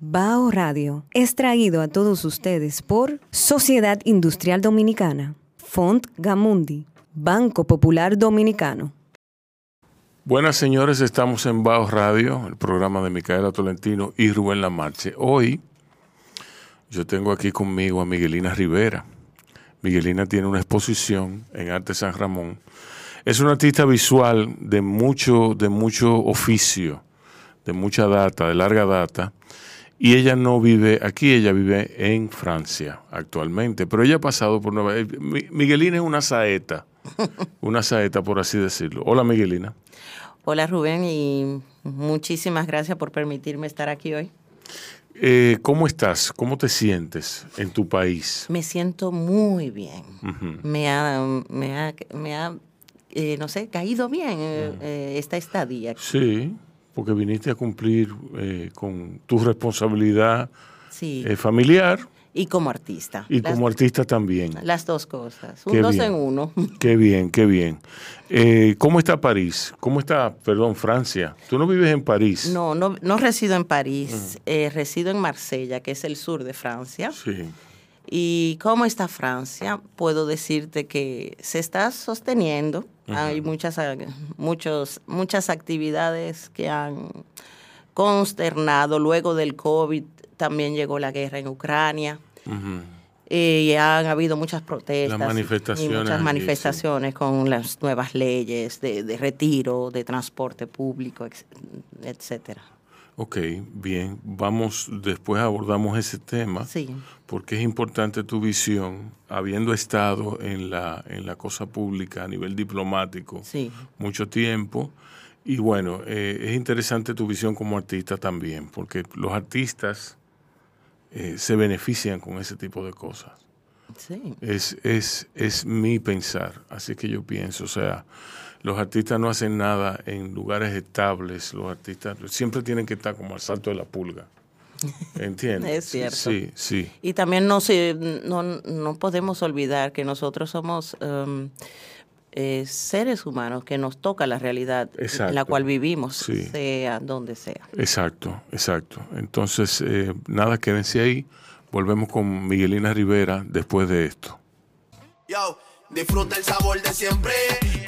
Bao Radio es traído a todos ustedes por Sociedad Industrial Dominicana, Font Gamundi, Banco Popular Dominicano. Buenas señores, estamos en Bao Radio, el programa de Micaela Tolentino y Rubén Lamarche. Hoy yo tengo aquí conmigo a Miguelina Rivera. Miguelina tiene una exposición en Arte San Ramón. Es una artista visual de mucho, de mucho oficio, de mucha data, de larga data y ella no vive aquí, ella vive en Francia actualmente, pero ella ha pasado por Nueva York. Miguelina es una saeta, una saeta por así decirlo. Hola Miguelina. Hola Rubén y muchísimas gracias por permitirme estar aquí hoy. Eh, ¿Cómo estás? ¿Cómo te sientes en tu país? Me siento muy bien. Me ha, me ha, me ha eh, no sé, caído bien eh, esta estadía. Sí porque viniste a cumplir eh, con tu responsabilidad eh, familiar. Y como artista. Y como artista también. Las dos cosas, un dos en uno. Qué bien, qué bien. Eh, ¿Cómo está París? ¿Cómo está, perdón, Francia? ¿Tú no vives en París? No, no, no resido en París, resido en Marsella, que es el sur de Francia. Sí. ¿Y cómo está Francia? Puedo decirte que se está sosteniendo. Hay muchas, muchos, muchas actividades que han consternado. Luego del COVID también llegó la guerra en Ucrania. Y han habido muchas protestas. manifestaciones. Y muchas manifestaciones con las nuevas leyes de, de retiro, de transporte público, etcétera. Ok, bien. Vamos, después abordamos ese tema. Sí. Porque es importante tu visión, habiendo estado en la, en la cosa pública a nivel diplomático mucho tiempo. Y bueno, eh, es interesante tu visión como artista también, porque los artistas eh, se benefician con ese tipo de cosas. Sí. Es, es, es mi pensar, así que yo pienso, o sea, los artistas no hacen nada en lugares estables, los artistas siempre tienen que estar como al salto de la pulga. ¿Entiendes? es cierto. Sí, sí. Y también no, no, no podemos olvidar que nosotros somos um, eh, seres humanos, que nos toca la realidad en la cual vivimos, sea donde sea. Exacto, exacto. Entonces, eh, nada, quédense ahí. Volvemos con Miguelina Rivera después de esto. Yo. Disfruta el sabor de siempre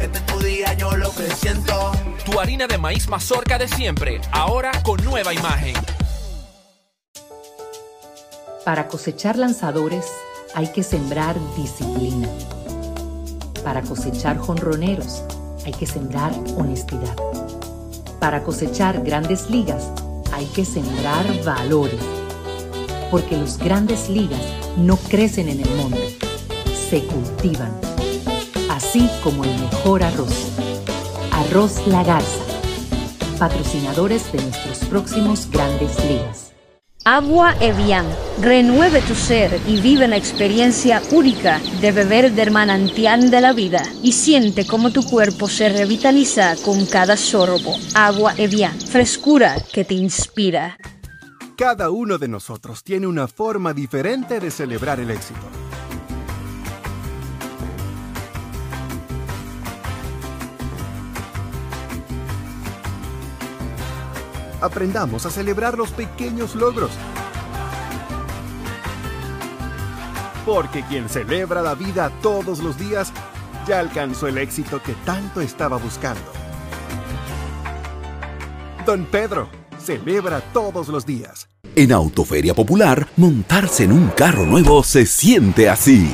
Este es tu día, yo lo que siento. Tu harina de maíz mazorca de siempre, ahora con nueva imagen. Para cosechar lanzadores hay que sembrar disciplina. Para cosechar jonroneros hay que sembrar honestidad. Para cosechar grandes ligas hay que sembrar valores. Porque los grandes ligas no crecen en el monte, se cultivan. Así como el mejor arroz. Arroz La Garza. Patrocinadores de nuestros próximos grandes ligas. Agua Evian. Renueve tu ser y vive la experiencia única de beber del manantial de la vida y siente cómo tu cuerpo se revitaliza con cada sorbo. Agua Evian. Frescura que te inspira. Cada uno de nosotros tiene una forma diferente de celebrar el éxito. Aprendamos a celebrar los pequeños logros. Porque quien celebra la vida todos los días ya alcanzó el éxito que tanto estaba buscando. Don Pedro celebra todos los días. En Autoferia Popular, montarse en un carro nuevo se siente así.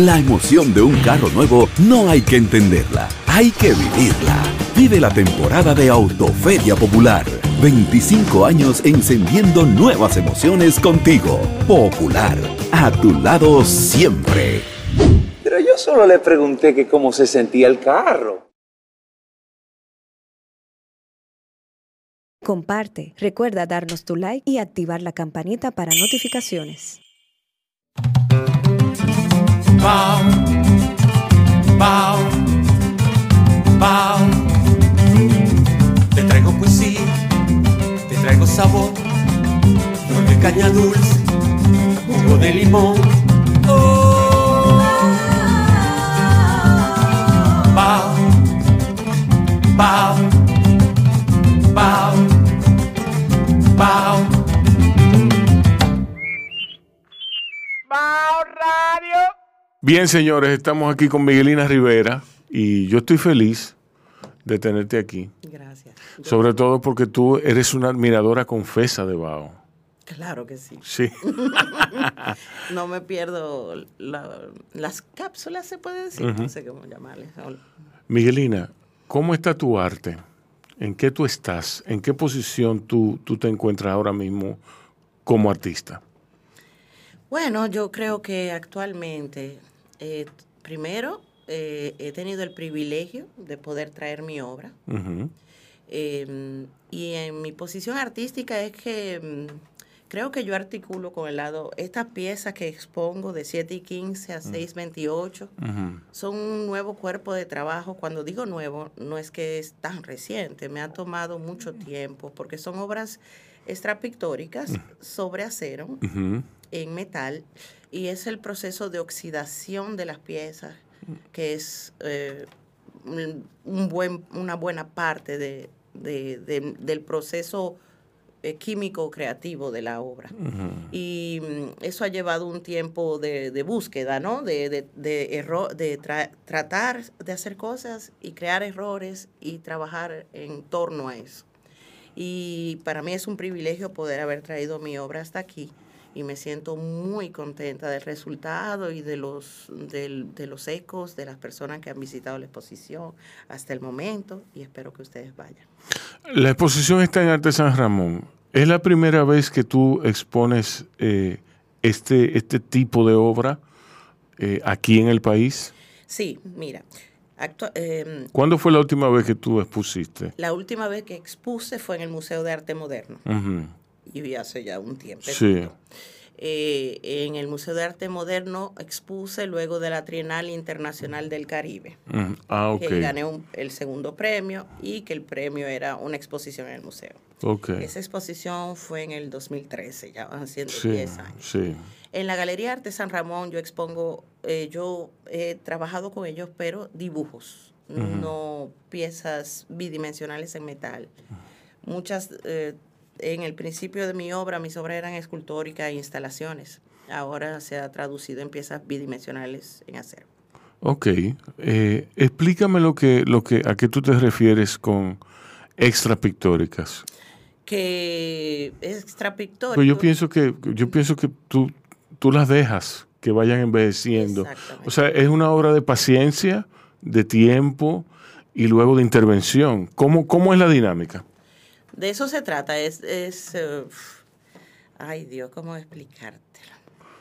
La emoción de un carro nuevo no hay que entenderla, hay que vivirla. Vive la temporada de Autoferia Popular. 25 años encendiendo nuevas emociones contigo. Popular, a tu lado siempre. Pero yo solo le pregunté que cómo se sentía el carro. Comparte, recuerda darnos tu like y activar la campanita para notificaciones. Bao, bao, bao. Te traigo poesía, te traigo sabor, flor de caña dulce, jugo de limón. Oh. Bao, bao, bao, bao. Bien, señores, estamos aquí con Miguelina Rivera y yo estoy feliz de tenerte aquí. Gracias. Sobre todo porque tú eres una admiradora confesa de Bao. Claro que sí. Sí. no me pierdo la- las cápsulas, se puede decir. No sé cómo llamarles. Miguelina, ¿cómo está tu arte? ¿En qué tú estás? ¿En qué posición tú, tú te encuentras ahora mismo como artista? Bueno, yo creo que actualmente, eh, primero, eh, he tenido el privilegio de poder traer mi obra. Eh, y en mi posición artística es que mm, creo que yo articulo con el lado, estas piezas que expongo de 7 y 15 a 6 28 Ujú. son un nuevo cuerpo de trabajo. Cuando digo nuevo, no es que es tan reciente, me ha tomado mucho tiempo porque son obras extrapictóricas sobre acero en metal y es el proceso de oxidación de las piezas que es eh, un buen, una buena parte de, de- de- del proceso eh, químico creativo de la obra. Y mm, eso ha llevado un tiempo de, de búsqueda, ¿no? De, de, de tra- tratar de hacer cosas y crear errores y trabajar en torno a eso. Y para mí es un privilegio poder haber traído mi obra hasta aquí y me siento muy contenta del resultado y de los, de los ecos de las personas que han visitado la exposición hasta el momento y espero que ustedes vayan. La exposición está en Arte San Ramón. ¿Es la primera vez que tú expones eh, este, este tipo de obra eh, aquí en el país? Sí, mira, actua- em, ¿Cuándo fue la última vez que tú expusiste? la última vez que expuse fue en el Museo de Arte Moderno Ujú. Y hace ya un tiempo. Sí. Eh, en el Museo de Arte Moderno expuse luego de la Trienal Internacional del Caribe. Ujú. Ah, ok. que gané un- el segundo premio y que el premio era una exposición en el museo. Ok. Esa exposición fue en el 2013, ya van siendo Sí, 10 años. sí. En la Galería Arte San Ramón yo expongo, eh, yo he trabajado con ellos, pero dibujos, no piezas bidimensionales en metal. Muchas, eh, en el principio de mi obra, mis obras eran escultóricas e instalaciones. Ahora se ha traducido en piezas bidimensionales en acero. Ok. Eh, explícame lo que, lo que, a qué tú te refieres con extra pictóricas. Que es extrapictórico. Pues yo pienso que, yo pienso que tú, tú las dejas que vayan envejeciendo. O sea, es una obra de paciencia, de tiempo y luego de intervención. ¿Cómo, cómo es la dinámica? De eso se trata, es, es eh, ay Dios, ¿cómo explicártelo?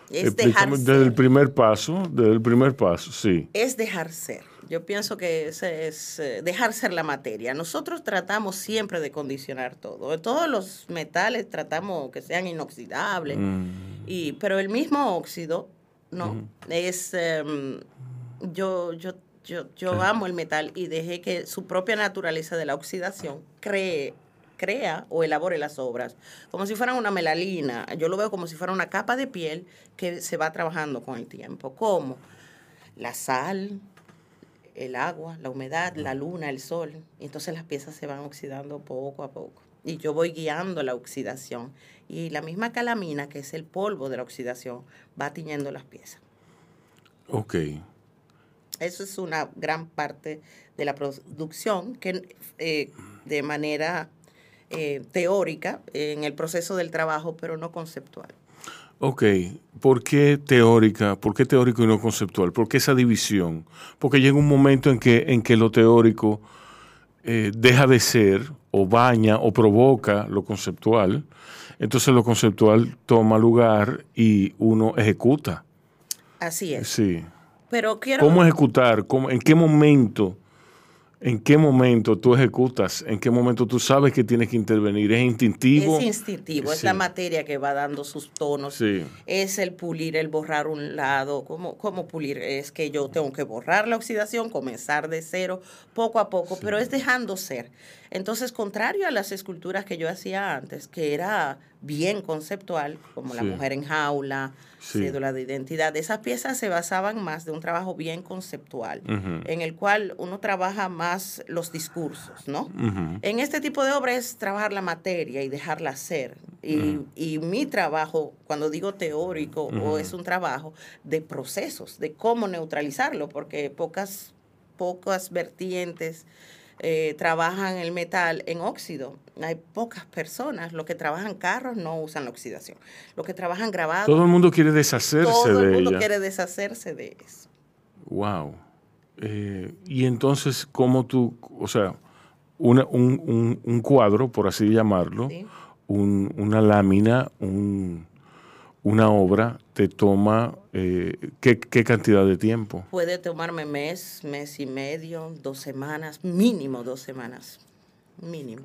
Es dejar Explícame desde el primer paso, desde el primer paso, sí. es dejar ser. Yo pienso que ese es eh, dejar ser la materia. Nosotros tratamos siempre de condicionar todo. Todos los metales tratamos que sean inoxidables, Mm. y, pero el mismo óxido, no, es, em, yo, yo, yo, yo amo el metal y dejé que su propia naturaleza de la oxidación cree, crea o elabore las obras, como si fueran una melalina. Yo lo veo como si fuera una capa de piel que se va trabajando con el tiempo. ¿Cómo? La sal, el agua, la humedad, la luna, el sol. Y entonces las piezas se van oxidando poco a poco. Y yo voy guiando la oxidación. Y la misma calamina, que es el polvo de la oxidación, va tiñendo las piezas. Ok. Eso es una gran parte de la producción que eh, de manera eh, teórica en el proceso del trabajo, pero no conceptual. Ok, ¿por qué teórica? ¿Por qué teórico y no conceptual? ¿Por qué esa división? Porque llega un momento en que, en que lo teórico eh, deja de ser o baña o provoca lo conceptual. Entonces lo conceptual toma lugar y uno ejecuta. Así es. Sí. Pero quiero... ¿Cómo ejecutar? ¿Cómo, ¿En qué momento? ¿En qué momento tú ejecutas? ¿En qué momento tú sabes que tienes que intervenir? ¿Es instintivo? Es instintivo, es la materia que va dando sus tonos. Sí. Es el pulir, el borrar un lado. ¿Cómo, ¿Cómo pulir? Es que yo tengo que borrar la oxidación, comenzar de cero, poco a poco, pero es dejando ser. Entonces, contrario a las esculturas que yo hacía antes, que era bien conceptual, como La mujer en jaula, Sí. cédula de identidad, esas piezas se basaban más de un trabajo bien conceptual, en el cual uno trabaja más los discursos, ¿no? En este tipo de obra es trabajar la materia y dejarla ser. Y, y mi trabajo, cuando digo teórico, o es un trabajo de procesos, de cómo neutralizarlo, porque pocas, pocas vertientes eh, trabajan el metal en óxido. Hay pocas personas. Los que trabajan carros no usan la oxidación. Los que trabajan grabados. Todo el mundo quiere deshacerse todo el de mundo ella. quiere deshacerse de eso. Wow. Eh, y entonces, ¿cómo tú, o sea, una- un, un- un cuadro, por así llamarlo, un- una lámina, un- una obra, te toma eh, ¿qué, qué cantidad de tiempo? Puede tomarme mes, mes y medio, dos semanas, mínimo dos semanas. Mínimo.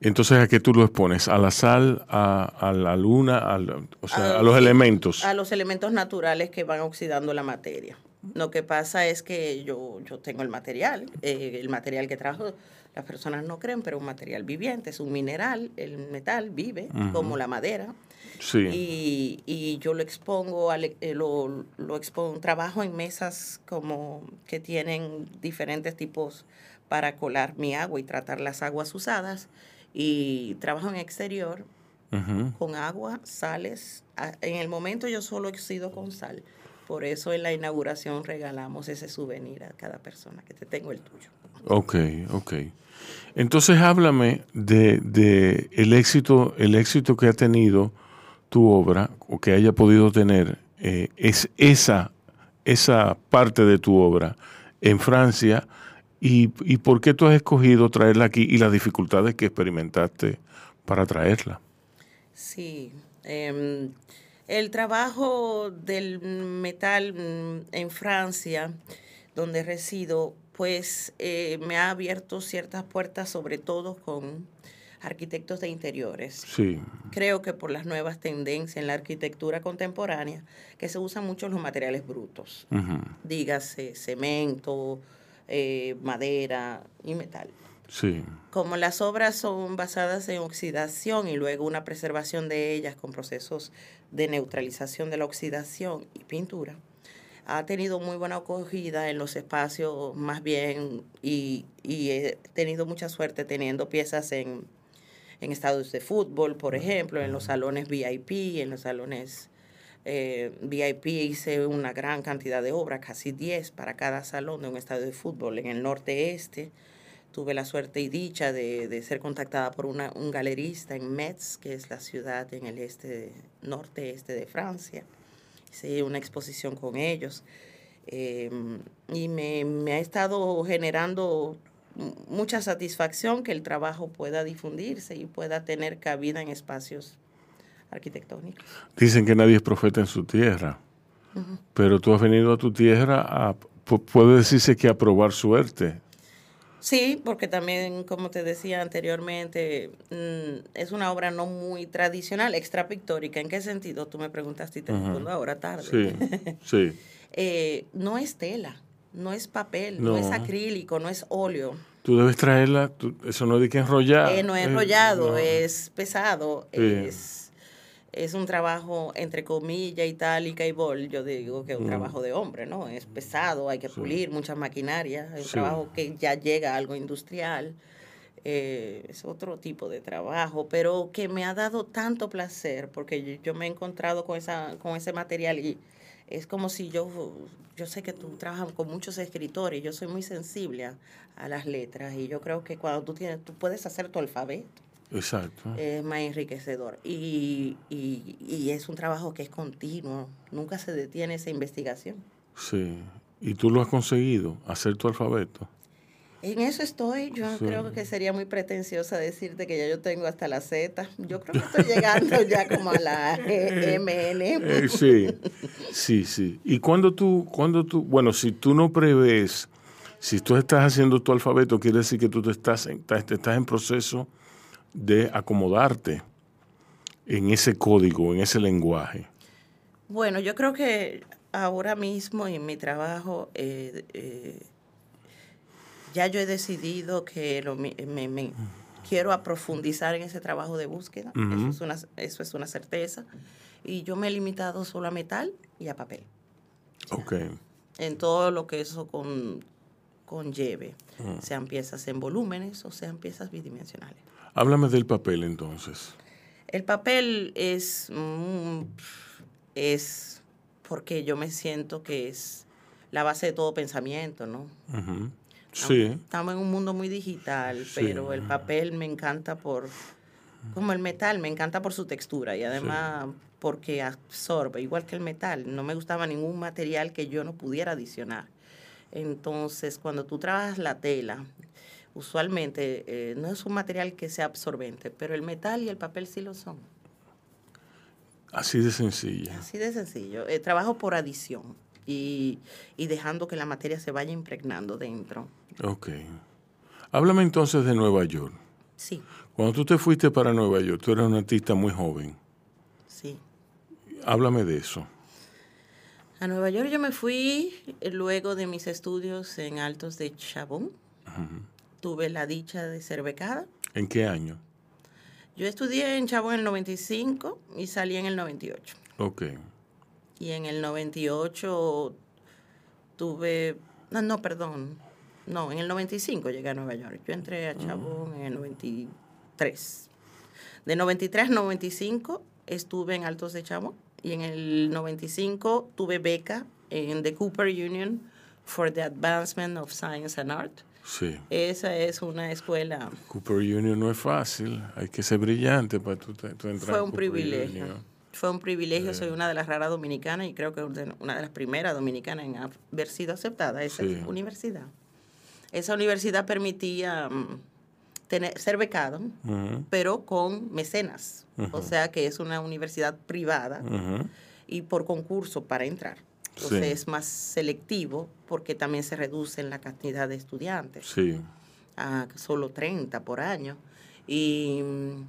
Entonces, ¿a qué tú lo expones? ¿A la sal, a, a la luna, al- o sea, a los sí, elementos? A los elementos naturales que van oxidando la materia. Lo que pasa es que yo, yo tengo el material, eh, el material que trabajo, las personas no creen, pero un material viviente, es un mineral, el metal vive, como la madera. Sí. Y, y yo lo expongo, al- eh, lo, lo expongo, trabajo en mesas como que tienen diferentes tipos para colar mi agua y tratar las aguas usadas. Y trabajo en exterior con agua, sales. A- En el momento yo solo oxido con sal. Por eso en la inauguración regalamos ese souvenir a cada persona, que te tengo el tuyo. Ok, ok. Entonces háblame de, de el éxito, el éxito que ha tenido tu obra o que haya podido tener eh, es esa, esa parte de tu obra en Francia y, y por qué tú has escogido traerla aquí y las dificultades que experimentaste para traerla. Sí. em, el trabajo del metal mm, en Francia, donde resido, pues eh, me ha abierto ciertas puertas, sobre todo con arquitectos de interiores. Sí. Creo que por las nuevas tendencias en la arquitectura contemporánea, que se usan mucho los materiales brutos, Ujú. dígase cemento, eh, madera y metal. Sí. Como las obras son basadas en oxidación y luego una preservación de ellas con procesos de neutralización de la oxidación y pintura, ha tenido muy buena acogida en los espacios más bien y, y he tenido mucha suerte teniendo piezas en, en estadios de fútbol, por ejemplo, en los salones VIP, en los salones eh, VIP hice una gran cantidad de obras, casi 10 para cada salón de un estadio de fútbol en el norte-este. Tuve la suerte y dicha de, de ser contactada por una, un galerista en Metz, que es la ciudad en el este, norte-este de Francia. Hice una exposición con ellos. eh, y me, me ha estado generando mucha satisfacción que el trabajo pueda difundirse y pueda tener cabida en espacios arquitectónicos. Dicen que nadie es profeta en su tierra, pero tú has venido a tu tierra a, pu- puede decirse que a probar suerte. Sí, porque también, como te decía anteriormente, mm, es una obra no muy tradicional, extra pictórica. ¿En qué sentido? Tú me preguntaste y te respondo ahora tarde. Sí, sí. Eh, no es tela, no es papel, no. es No. acrílico, no es óleo. Tú debes traerla, tú- eso no es de que enrollar. Eh, no es eh, enrollado, no. es pesado, Sí. es, es un trabajo entre comillas, itálica y bol. Yo digo que es un Mm. trabajo de hombre, ¿no? Es pesado, hay que pulir mucha maquinaria, es un Sí. trabajo que ya llega a algo industrial. eh, es otro tipo de trabajo, pero que me ha dado tanto placer porque yo, yo me he encontrado con, esa, con ese material y es como si yo, yo sé que tú trabajas con muchos escritores, yo soy muy sensible a, a las letras y yo creo que cuando tú tienes, tú puedes hacer tu alfabeto. Exacto. es más enriquecedor. Y, y, y es un trabajo que es continuo, nunca se detiene esa investigación. Sí. ¿Y tú lo has conseguido, hacer tu alfabeto? En eso estoy. Yo Sí. creo que sería muy pretenciosa decirte que ya yo tengo hasta la Z. Yo creo que estoy llegando ya como a la E, MN. Eh, sí, sí, sí. Y cuando tú, cuando tú, bueno, si tú no prevés, si tú estás haciendo tu alfabeto, quiere decir que tú te estás, en- estás, te estás en proceso de acomodarte en ese código, en ese lenguaje. Bueno, yo creo que ahora mismo en mi trabajo eh, eh, ya yo he decidido que lo me, me- quiero aprofundizar en ese trabajo de búsqueda. Ujú. eso, es una, eso es una certeza. Y yo me he limitado solo a metal y a papel, Ok. en todo lo que eso con, conlleve, Mm. sean piezas en volúmenes o sean piezas bidimensionales. Háblame del papel entonces. El papel es, mm, es porque yo me siento que es la base de todo pensamiento, ¿no? Ujú. Sí. Estamos en un mundo muy digital, Sí. pero el papel me encanta por, como el metal, me encanta por su textura y además porque absorbe, igual que el metal. No me gustaba ningún material que yo no pudiera adicionar. Entonces, cuando tú trabajas la tela, usualmente eh, no es un material que sea absorbente, pero el metal y el papel sí lo son. Así de sencilla. Así de sencillo. Eh, trabajo por adición y, y dejando que la materia se vaya impregnando dentro. Ok. Háblame entonces de Nueva York. Sí, Cuando tú te fuiste para Nueva York, tú eras un artista muy joven. sí. Háblame de eso. A Nueva York yo me fui eh, luego de mis estudios en Altos de Chabón. Tuve la dicha de ser becada. ¿En qué año? Yo estudié en Chabón en el 95 y salí en el 98. Ok. Y en el 98 tuve... No, no, perdón. No, en el 95 llegué a Nueva York. Yo entré a Chabón en el 93. De 93 a 95 estuve en Altos de Chabón. Y en el 95 tuve beca en the Cooper Union for the Advancement of Science and Art. Sí. Esa es una escuela, Cooper Union no es fácil. Hay que ser brillante para tú, tú entrar fue un privilegio. Union. Fue un privilegio, soy una de las raras dominicanas y creo que una de las primeras dominicanas en haber sido aceptada a esa Sí. universidad. Esa universidad permitía mm, tener, ser becado, pero con mecenas. O sea que es una universidad privada y por concurso para entrar. Entonces Sí. es más selectivo porque también se reduce en la cantidad de estudiantes Sí. a solo 30 por año. Y mm,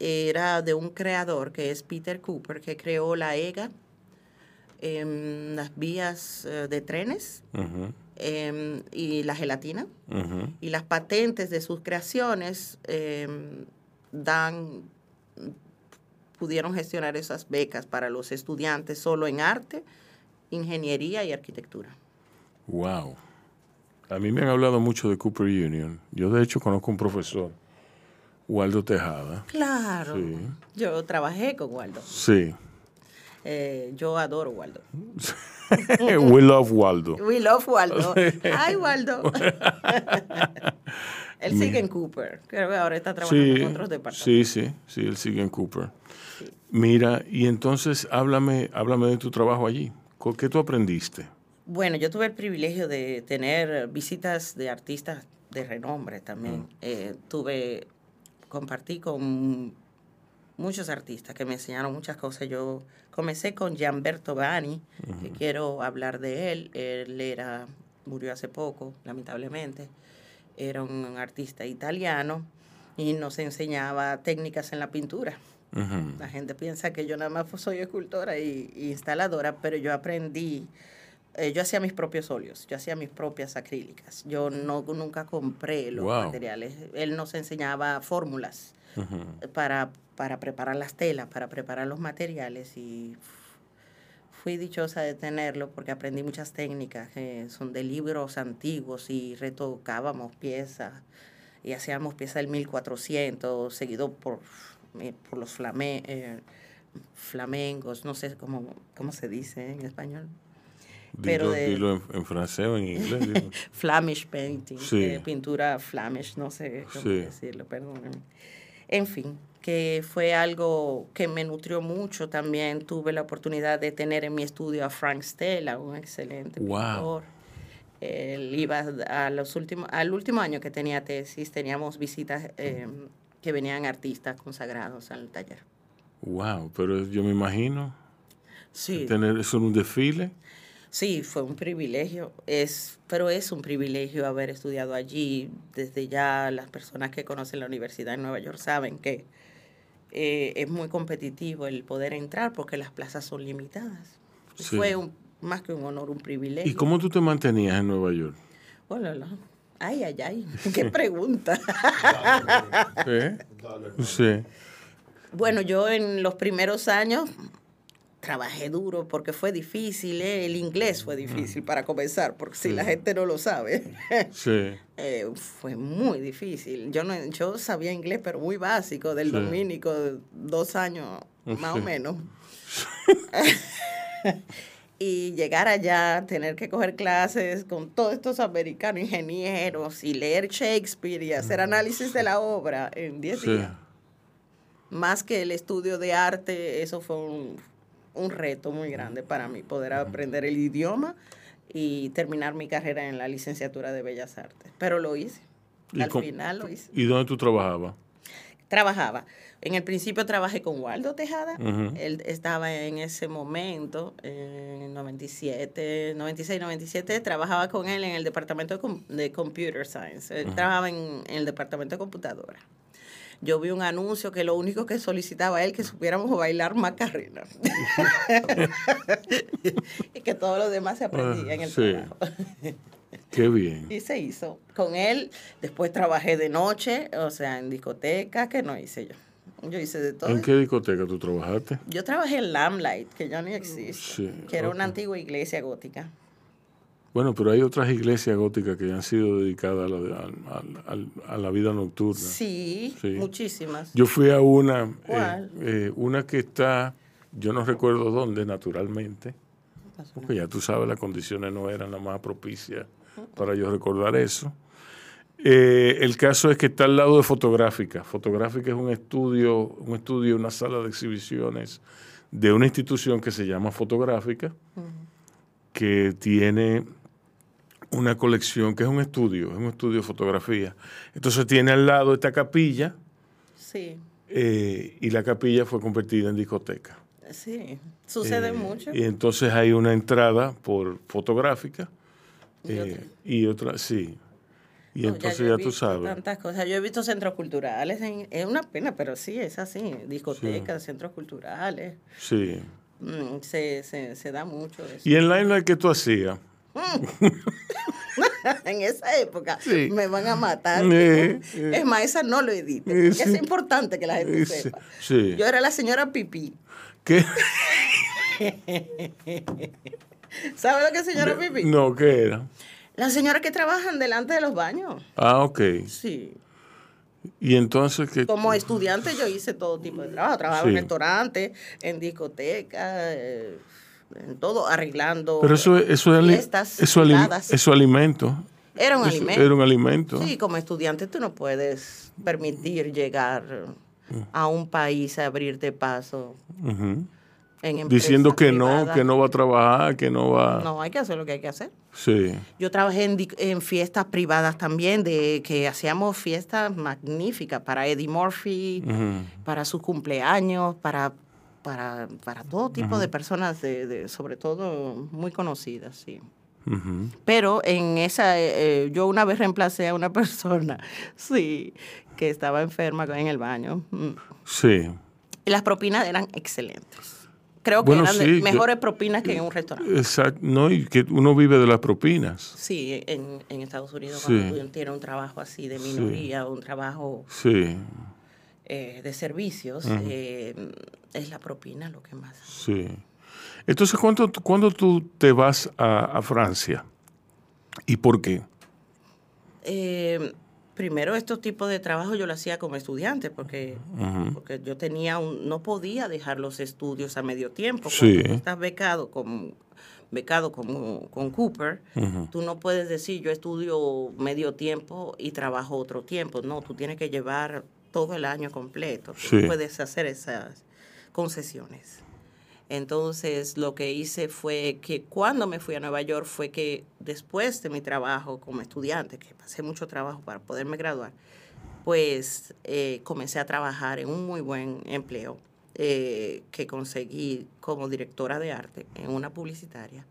era de un creador que es Peter Cooper, que creó la EGA, las vías eh, de trenes em, y la gelatina. Y las patentes de sus creaciones em, dan pudieron gestionar esas becas para los estudiantes solo en arte, ingeniería y arquitectura. Wow. A mí me han hablado mucho de Cooper Union. Yo de hecho conozco un profesor, Waldo Tejada. Claro. Sí. Yo trabajé con Waldo. Sí. Eh, yo adoro Waldo. We love Waldo. We love Waldo. Ay, Waldo. Él sigue en Cooper. Creo que ahora está trabajando Sí, en otros departamentos. sí, sí, sí, él sigue en Cooper. Mira, y entonces háblame, háblame de tu trabajo allí. ¿Qué tú aprendiste? Bueno, yo tuve el privilegio de tener visitas de artistas de renombre también. Eh, tuve, compartí con muchos artistas que me enseñaron muchas cosas. Yo comencé con Gianberto Bani, que quiero hablar de él. Él era, murió hace poco, lamentablemente. Era un artista italiano y nos enseñaba técnicas en la pintura. Ujú. La gente piensa que yo nada más soy escultora y, y instaladora, pero yo aprendí, eh, yo hacía mis propios óleos, yo hacía mis propias acrílicas. Yo no nunca compré los Wow. materiales. Él nos enseñaba fórmulas Ujú. para, para preparar las telas, para preparar los materiales y fui dichosa de tenerlo porque aprendí muchas técnicas que son de libros antiguos y retocábamos piezas y hacíamos piezas del 1400 seguido por, eh, por los flame, eh, flamencos, no sé cómo, cómo se dice en español. Pero Dilo, de- dilo en, en francés o en inglés. Flamish painting, Sí. eh, pintura Flamish, no sé cómo Sí. decirlo, perdónenme. En fin, que fue algo que me nutrió mucho. También tuve la oportunidad de tener en mi estudio a Frank Stella, un excelente Wow. pintor. Él iba a los últimos, al último año que tenía tesis, teníamos visitas eh, que venían artistas consagrados al taller. Wow, pero yo me imagino Sí. tener eso en un desfile. Sí, fue un privilegio, es, pero es un privilegio haber estudiado allí. Desde ya las personas que conocen la Universidad en Nueva York saben que eh, es muy competitivo el poder entrar porque las plazas son limitadas. Sí. Fue un- más que un honor, un privilegio. ¿Y cómo tú te mantenías en Nueva York? Hola, hola. Ay, ay, ay, qué pregunta. ¿Eh? Sí. Bueno, yo en los primeros años trabajé duro porque fue difícil, ¿eh? el inglés fue difícil para comenzar, porque si la gente no lo sabe, Sí. eh, fue muy difícil. Yo no, yo sabía inglés, pero muy básico, del Sí. dominico, dos años más o Sí. menos. y llegar allá, tener que coger clases con todos estos americanos ingenieros y leer Shakespeare y hacer análisis de la obra en 10 Sí. días más que el estudio de arte, eso fue un, un reto muy grande para mí, poder aprender el idioma y terminar mi carrera en la licenciatura de Bellas Artes. Pero lo hice. ¿Y Al final lo hice. ¿Y dónde tú trabajabas? Trabajaba. En el principio trabajé con Waldo Tejada. Él estaba en ese momento, en el 97, 96, 97, trabajaba con él en el departamento de, com- de Computer Science. Él trabajaba en, en el departamento de computadora. Yo vi un anuncio que lo único que solicitaba él que supiéramos bailar Macarena. y que todo lo demás se aprendía en el Ah, Sí. trabajo. Qué bien. Y se hizo. Con él, después trabajé de noche, o sea, en discotecas, que no hice yo. Yo hice de todo. ¿En qué discoteca tú trabajaste? Yo trabajé en Lamplight, que ya ni existe, Sí, que era una antigua iglesia gótica. Bueno, pero hay otras iglesias góticas que han sido dedicadas a la, a la vida nocturna. Sí, Sí. muchísimas. Yo fui a una, eh, eh, una que está, yo no recuerdo dónde, naturalmente, porque ya tú sabes, las condiciones no eran las más propicias para yo recordar eso. Eh, el caso es que está al lado de Fotográfica. Fotográfica es un estudio, un estudio, una sala de exhibiciones de una institución que se llama Fotográfica, que tiene una colección, que es un estudio, es un estudio de fotografía. Entonces tiene al lado esta capilla, Sí, eh, y la capilla fue convertida en discoteca. sí. Sucede Eh, mucho. Y entonces hay una entrada por fotográfica Y eh, otra. y otra, sí. Y No, entonces ya, tú sabes. Tantas cosas. Yo he visto centros culturales. en- es una pena, pero sí, es así. Discotecas, centros culturales. Sí. Mm, se, se, se da mucho eso. ¿Y en Limelight qué tú hacías? en esa época Sí. me van a matar. Es más, esa no lo edite. Es importante que la gente sepa. Yo era la señora Pipí. ¿Qué? ¿Sabe lo que es señora Pipí? No, ¿qué era? Las señoras que trabajan delante de los baños. Ah, ok. Sí. Y entonces que Como estudiante yo hice todo tipo de trabajo. Trabajaba en restaurantes, en discotecas, eh, todo, arreglando Pero eso, eso, fiestas eso, eso alimento. Era un Eso alimento. Era un alimento. Sí, como estudiante tú no puedes permitir llegar a un país a abrirte paso en Diciendo que no, que no va a trabajar, que no va. No, hay que hacer lo que hay que hacer. Sí. Yo trabajé en, en fiestas privadas también, de que hacíamos fiestas magníficas para Eddie Murphy, para sus cumpleaños, para, para, para todo tipo de personas, de, de- sobre todo muy conocidas, sí. Pero en esa, eh, eh, yo una vez reemplacé a una persona, sí, que estaba enferma en el baño. Mm. Sí. Y las propinas eran excelentes. Creo que Bueno, eran de sí, yo- mejores propinas que en un restaurante. Exacto. No, y que uno vive de las propinas. Sí, en, en Estados Unidos Sí. cuando uno tiene un trabajo así de minoría, un trabajo Sí, eh, de servicios, eh, es la propina lo que más. sí. Entonces, ¿cuándo, cuándo tú te vas a, a Francia? ¿Y por qué? Eh, primero, estos tipos de trabajo yo lo hacía como estudiante porque, porque yo tenía un, no podía dejar los estudios a medio tiempo. Sí. Cuando tú estás becado con, becado con, con Cooper, tú no puedes decir yo estudio medio tiempo y trabajo otro tiempo. No, tú tienes que llevar todo el año completo. Sí. Puedes hacer esas concesiones. Entonces lo que hice fue que cuando me fui a Nueva York fue que después de mi trabajo como estudiante, que pasé mucho trabajo para poderme graduar, pues eh, comencé a trabajar en un muy buen empleo eh, que conseguí como directora de arte en una publicitaria.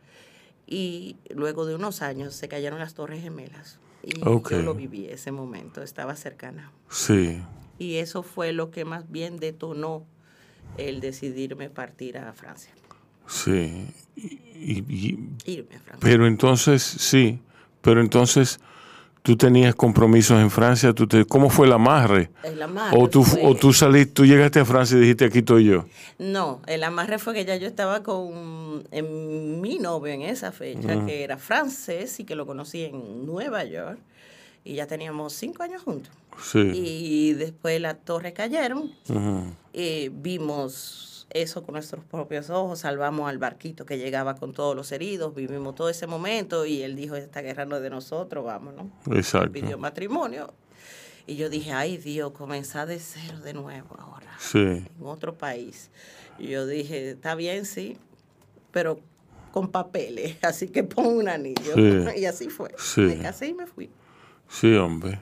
Y luego de unos años se cayeron las Torres Gemelas. Y yo lo viví ese momento, estaba cercana. Sí. Y eso fue lo que más bien detonó el decidirme partir a Francia. Sí. Y- y- Irme a Francia. pero entonces, sí, pero entonces tú tenías compromisos en Francia, tú te, ¿cómo fue el amarre? El amarre O tú, fue- o tú saliste, tú llegaste a Francia y dijiste, aquí estoy yo. No, el amarre fue que ya yo estaba con en mi novio en esa fecha, que era francés y que lo conocí en Nueva York. Y ya teníamos cinco años juntos. Sí. Y después las torres cayeron. Ujú. eh, vimos eso con nuestros propios ojos, salvamos al barquito que llegaba con todos los heridos, vivimos todo ese momento y él dijo, esta guerra no es de nosotros, vámonos. Exacto. Pidió matrimonio. Y yo dije, ay Dios, comenzar de cero de nuevo ahora, Sí. en otro país. Y yo dije, está bien, sí, pero con papeles, así que pon un anillo. Sí. Y así fue. Sí. Me casé y me fui. Sí, hombre.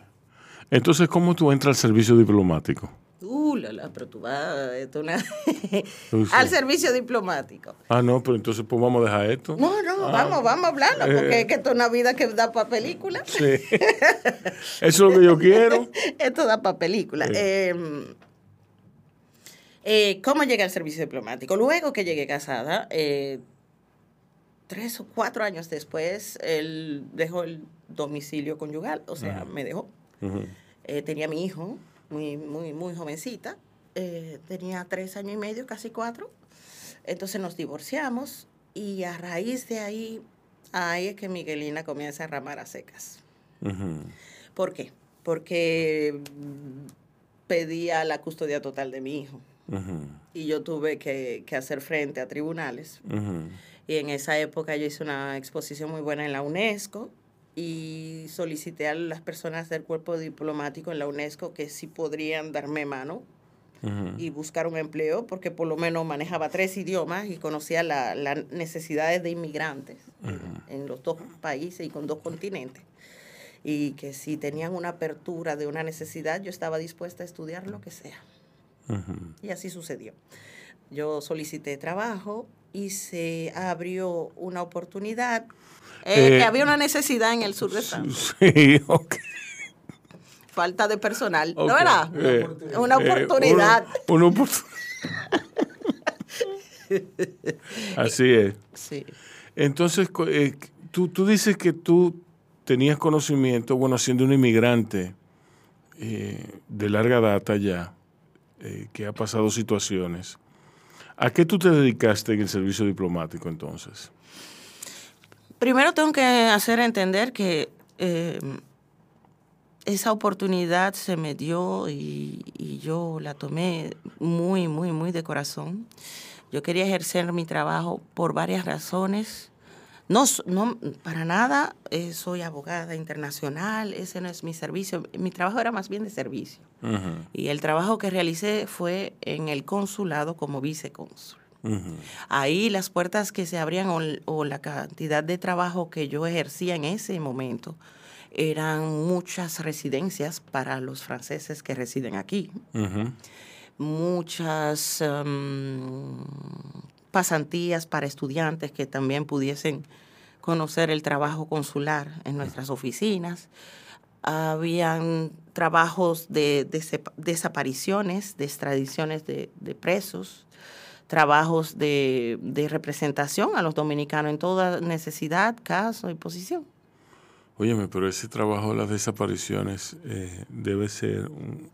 Entonces, ¿cómo tú entras al servicio diplomático? Uh, la, la, pero tú vas esto una- al servicio diplomático. Ah, no, pero entonces pues vamos a dejar esto. No, no, Ah. vamos, vamos a hablarlo, porque Eh. es que esto es una vida que da para película. Sí. Eso es lo que yo quiero. esto da para película. Sí. Eh, eh, ¿Cómo llegué al servicio diplomático? Luego que llegué casada, eh, tres o cuatro años después, él dejó el domicilio conyugal, o sea, me dejó. Eh, tenía mi hijo, muy, muy, muy jovencita, eh, tenía tres años y medio, casi cuatro. Entonces nos divorciamos y a raíz de ahí, ahí es que Miguelina comienza a ramar a secas. ¿Por qué? Porque pedía la custodia total de mi hijo y yo tuve que, que hacer frente a tribunales. Y en esa época yo hice una exposición muy buena en la UNESCO y solicité a las personas del cuerpo diplomático en la UNESCO que sí podrían darme mano y buscar un empleo, porque por lo menos manejaba tres idiomas y conocía la- las necesidades de inmigrantes en los dos países y con dos continentes. Y que si tenían una apertura de una necesidad, yo estaba dispuesta a estudiar lo que sea. Y así sucedió. Yo solicité trabajo y se abrió una oportunidad. Eh, Eh, había una necesidad en el sur de Francia. Sí, ok. Falta de personal. ¿No era? Eh, Una eh, oportunidad. una- una oportu- Así es. Sí. Entonces, eh, tú, tú dices que tú tenías conocimiento, bueno, siendo un inmigrante eh, de larga data ya, eh, que ha pasado situaciones. ¿A qué tú te dedicaste en el servicio diplomático entonces? Primero tengo que hacer entender que eh, esa oportunidad se me dio y, y yo la tomé muy, muy, muy de corazón. Yo quería ejercer mi trabajo por varias razones. No, no para nada eh, soy abogada internacional, ese no es mi servicio. Mi trabajo era más bien de servicio. Y el trabajo que realicé fue en el consulado como vicecónsul. Ahí las puertas que se abrían o, o la cantidad de trabajo que yo ejercía en ese momento eran muchas residencias para los franceses que residen aquí, muchas em, pasantías para estudiantes que también pudiesen conocer el trabajo consular en nuestras oficinas. Habían trabajos de, desep- desapariciones, de extradiciones de, de presos, trabajos de, de representación a los dominicanos en toda necesidad, caso y posición. Óyeme, pero ese trabajo de las desapariciones eh, debe ser un...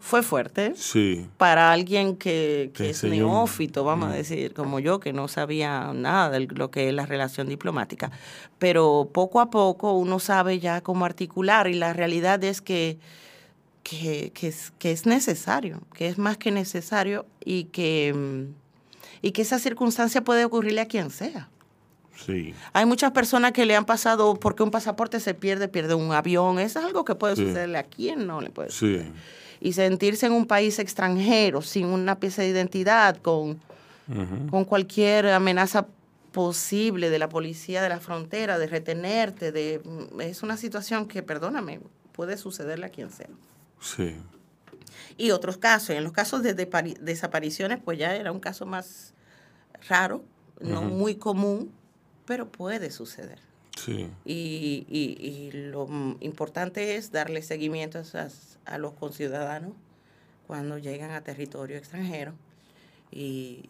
Fue fuerte. Sí, para alguien que, es neófito, vamos a Mm. decir, como yo, que no sabía nada de lo que es la relación diplomática. Pero poco a poco uno sabe ya cómo articular y la realidad es que, que, que es, que es necesario, que es más que necesario y que, mm, y que esa circunstancia puede ocurrirle a quien sea. Sí. Hay muchas personas que le han pasado porque un pasaporte se pierde, pierde un avión. Eso es algo que puede Sí. sucederle a quien no le puede Sí. Y sentirse en un país extranjero sin una pieza de identidad, con, con cualquier amenaza posible de la policía de la frontera, de retenerte, de es una situación que, perdóname, puede sucederle a quien sea. Sí. Y otros casos, en los casos de, desapariciones, pues ya era un caso más raro, no muy común, pero puede suceder. Sí. Y, y- y lo mm, importante es darle seguimiento a, esas- a los conciudadanos cuando llegan a territorio extranjero y,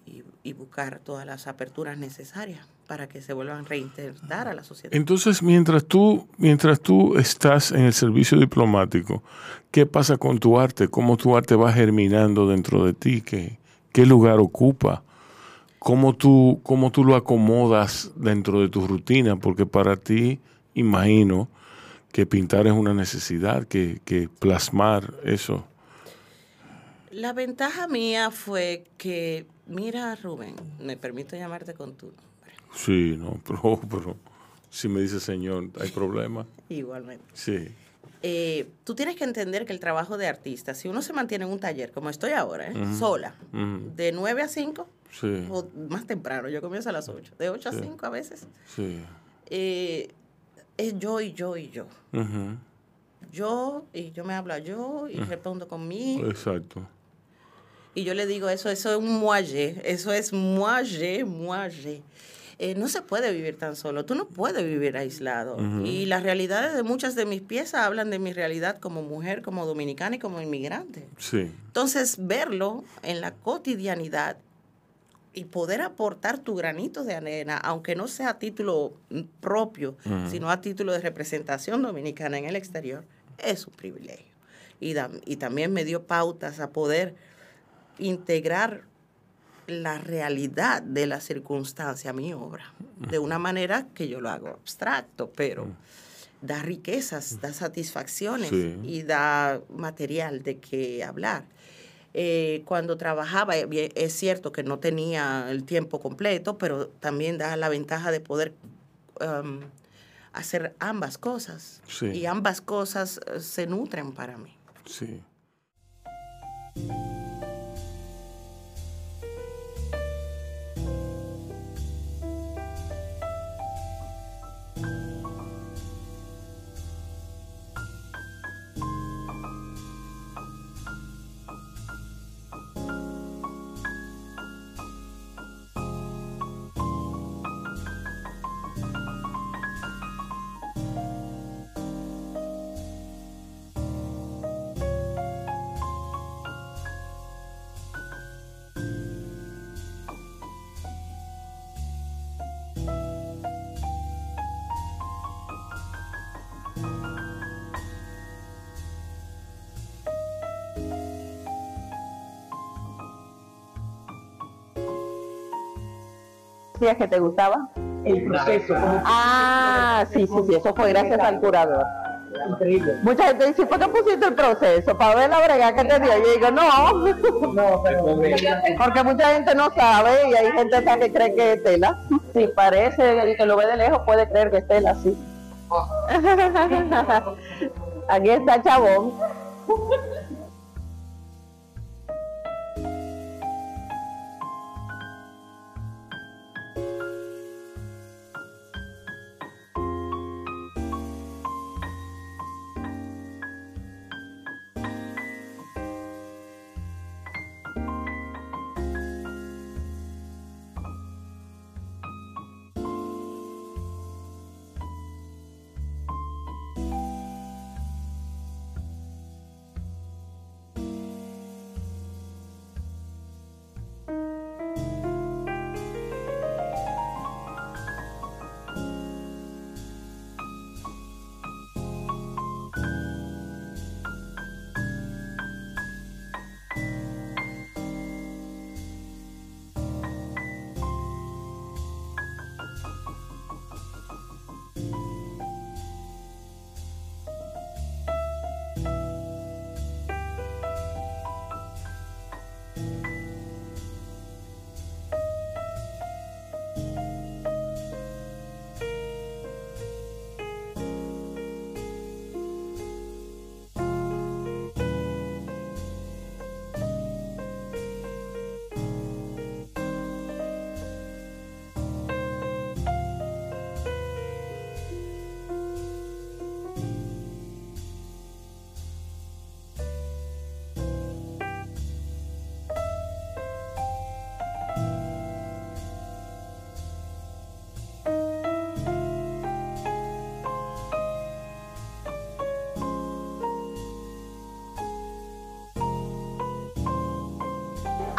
buscar todas las aperturas necesarias para que se vuelvan a reintegrar a la sociedad. Entonces, mientras tú, mientras tú estás en el servicio diplomático, ¿qué pasa con tu arte? ¿Cómo tu arte va germinando dentro de ti? ¿Qué, qué lugar ocupa? ¿Cómo tú, ¿Cómo tú lo acomodas dentro de tu rutina? Porque para ti, imagino que pintar es una necesidad, que, que plasmar eso. La ventaja mía fue que, mira Rubén, me permito llamarte con tu nombre, Sí, no, pero, pero si me dice señor, ¿hay problema? igualmente. Sí. Eh, tú tienes que entender que el trabajo de artista, si uno se mantiene en un taller, como estoy ahora, ¿eh? Sola, de 9 a 5, Sí. o más temprano, yo comienzo a las 8, de 8 Sí. a 5 a veces, Sí. eh, es yo y yo y yo. Yo, y yo me hablo a yo, y Ujú. respondo con mí, Exacto. y yo le digo, eso, eso es un moaje, eso es moaje, moaje. Eh, no se puede vivir tan solo, tú no puedes vivir aislado. Y las realidades de muchas de mis piezas hablan de mi realidad como mujer, como dominicana y como inmigrante. Sí. Entonces, verlo en la cotidianidad y poder aportar tu granito de arena, aunque no sea a título propio, sino a título de representación dominicana en el exterior, es un privilegio. Y, da- y también me dio pautas a poder integrar la realidad de la circunstancia a mi obra, de una manera que yo lo hago abstracto, pero da riquezas, da satisfacciones Sí. y da material de qué hablar. Eh, cuando trabajaba, eh, es cierto que no tenía el tiempo completo, pero también da la ventaja de poder um, hacer ambas cosas. Sí. Y ambas cosas eh, se nutren para mí. Sí. Decías que te gustaba? El proceso. Ah, sí, sí, sí, eso fue gracias al curador. Increíble. Mucha gente dice, ¿por qué pusiste el proceso? Para ver la brega que te dio. Yo digo, no. No, Porque mucha gente no sabe y hay gente que cree que es tela. Sí, parece, el que lo ve de lejos puede creer que es tela, sí. Aquí está Chabón.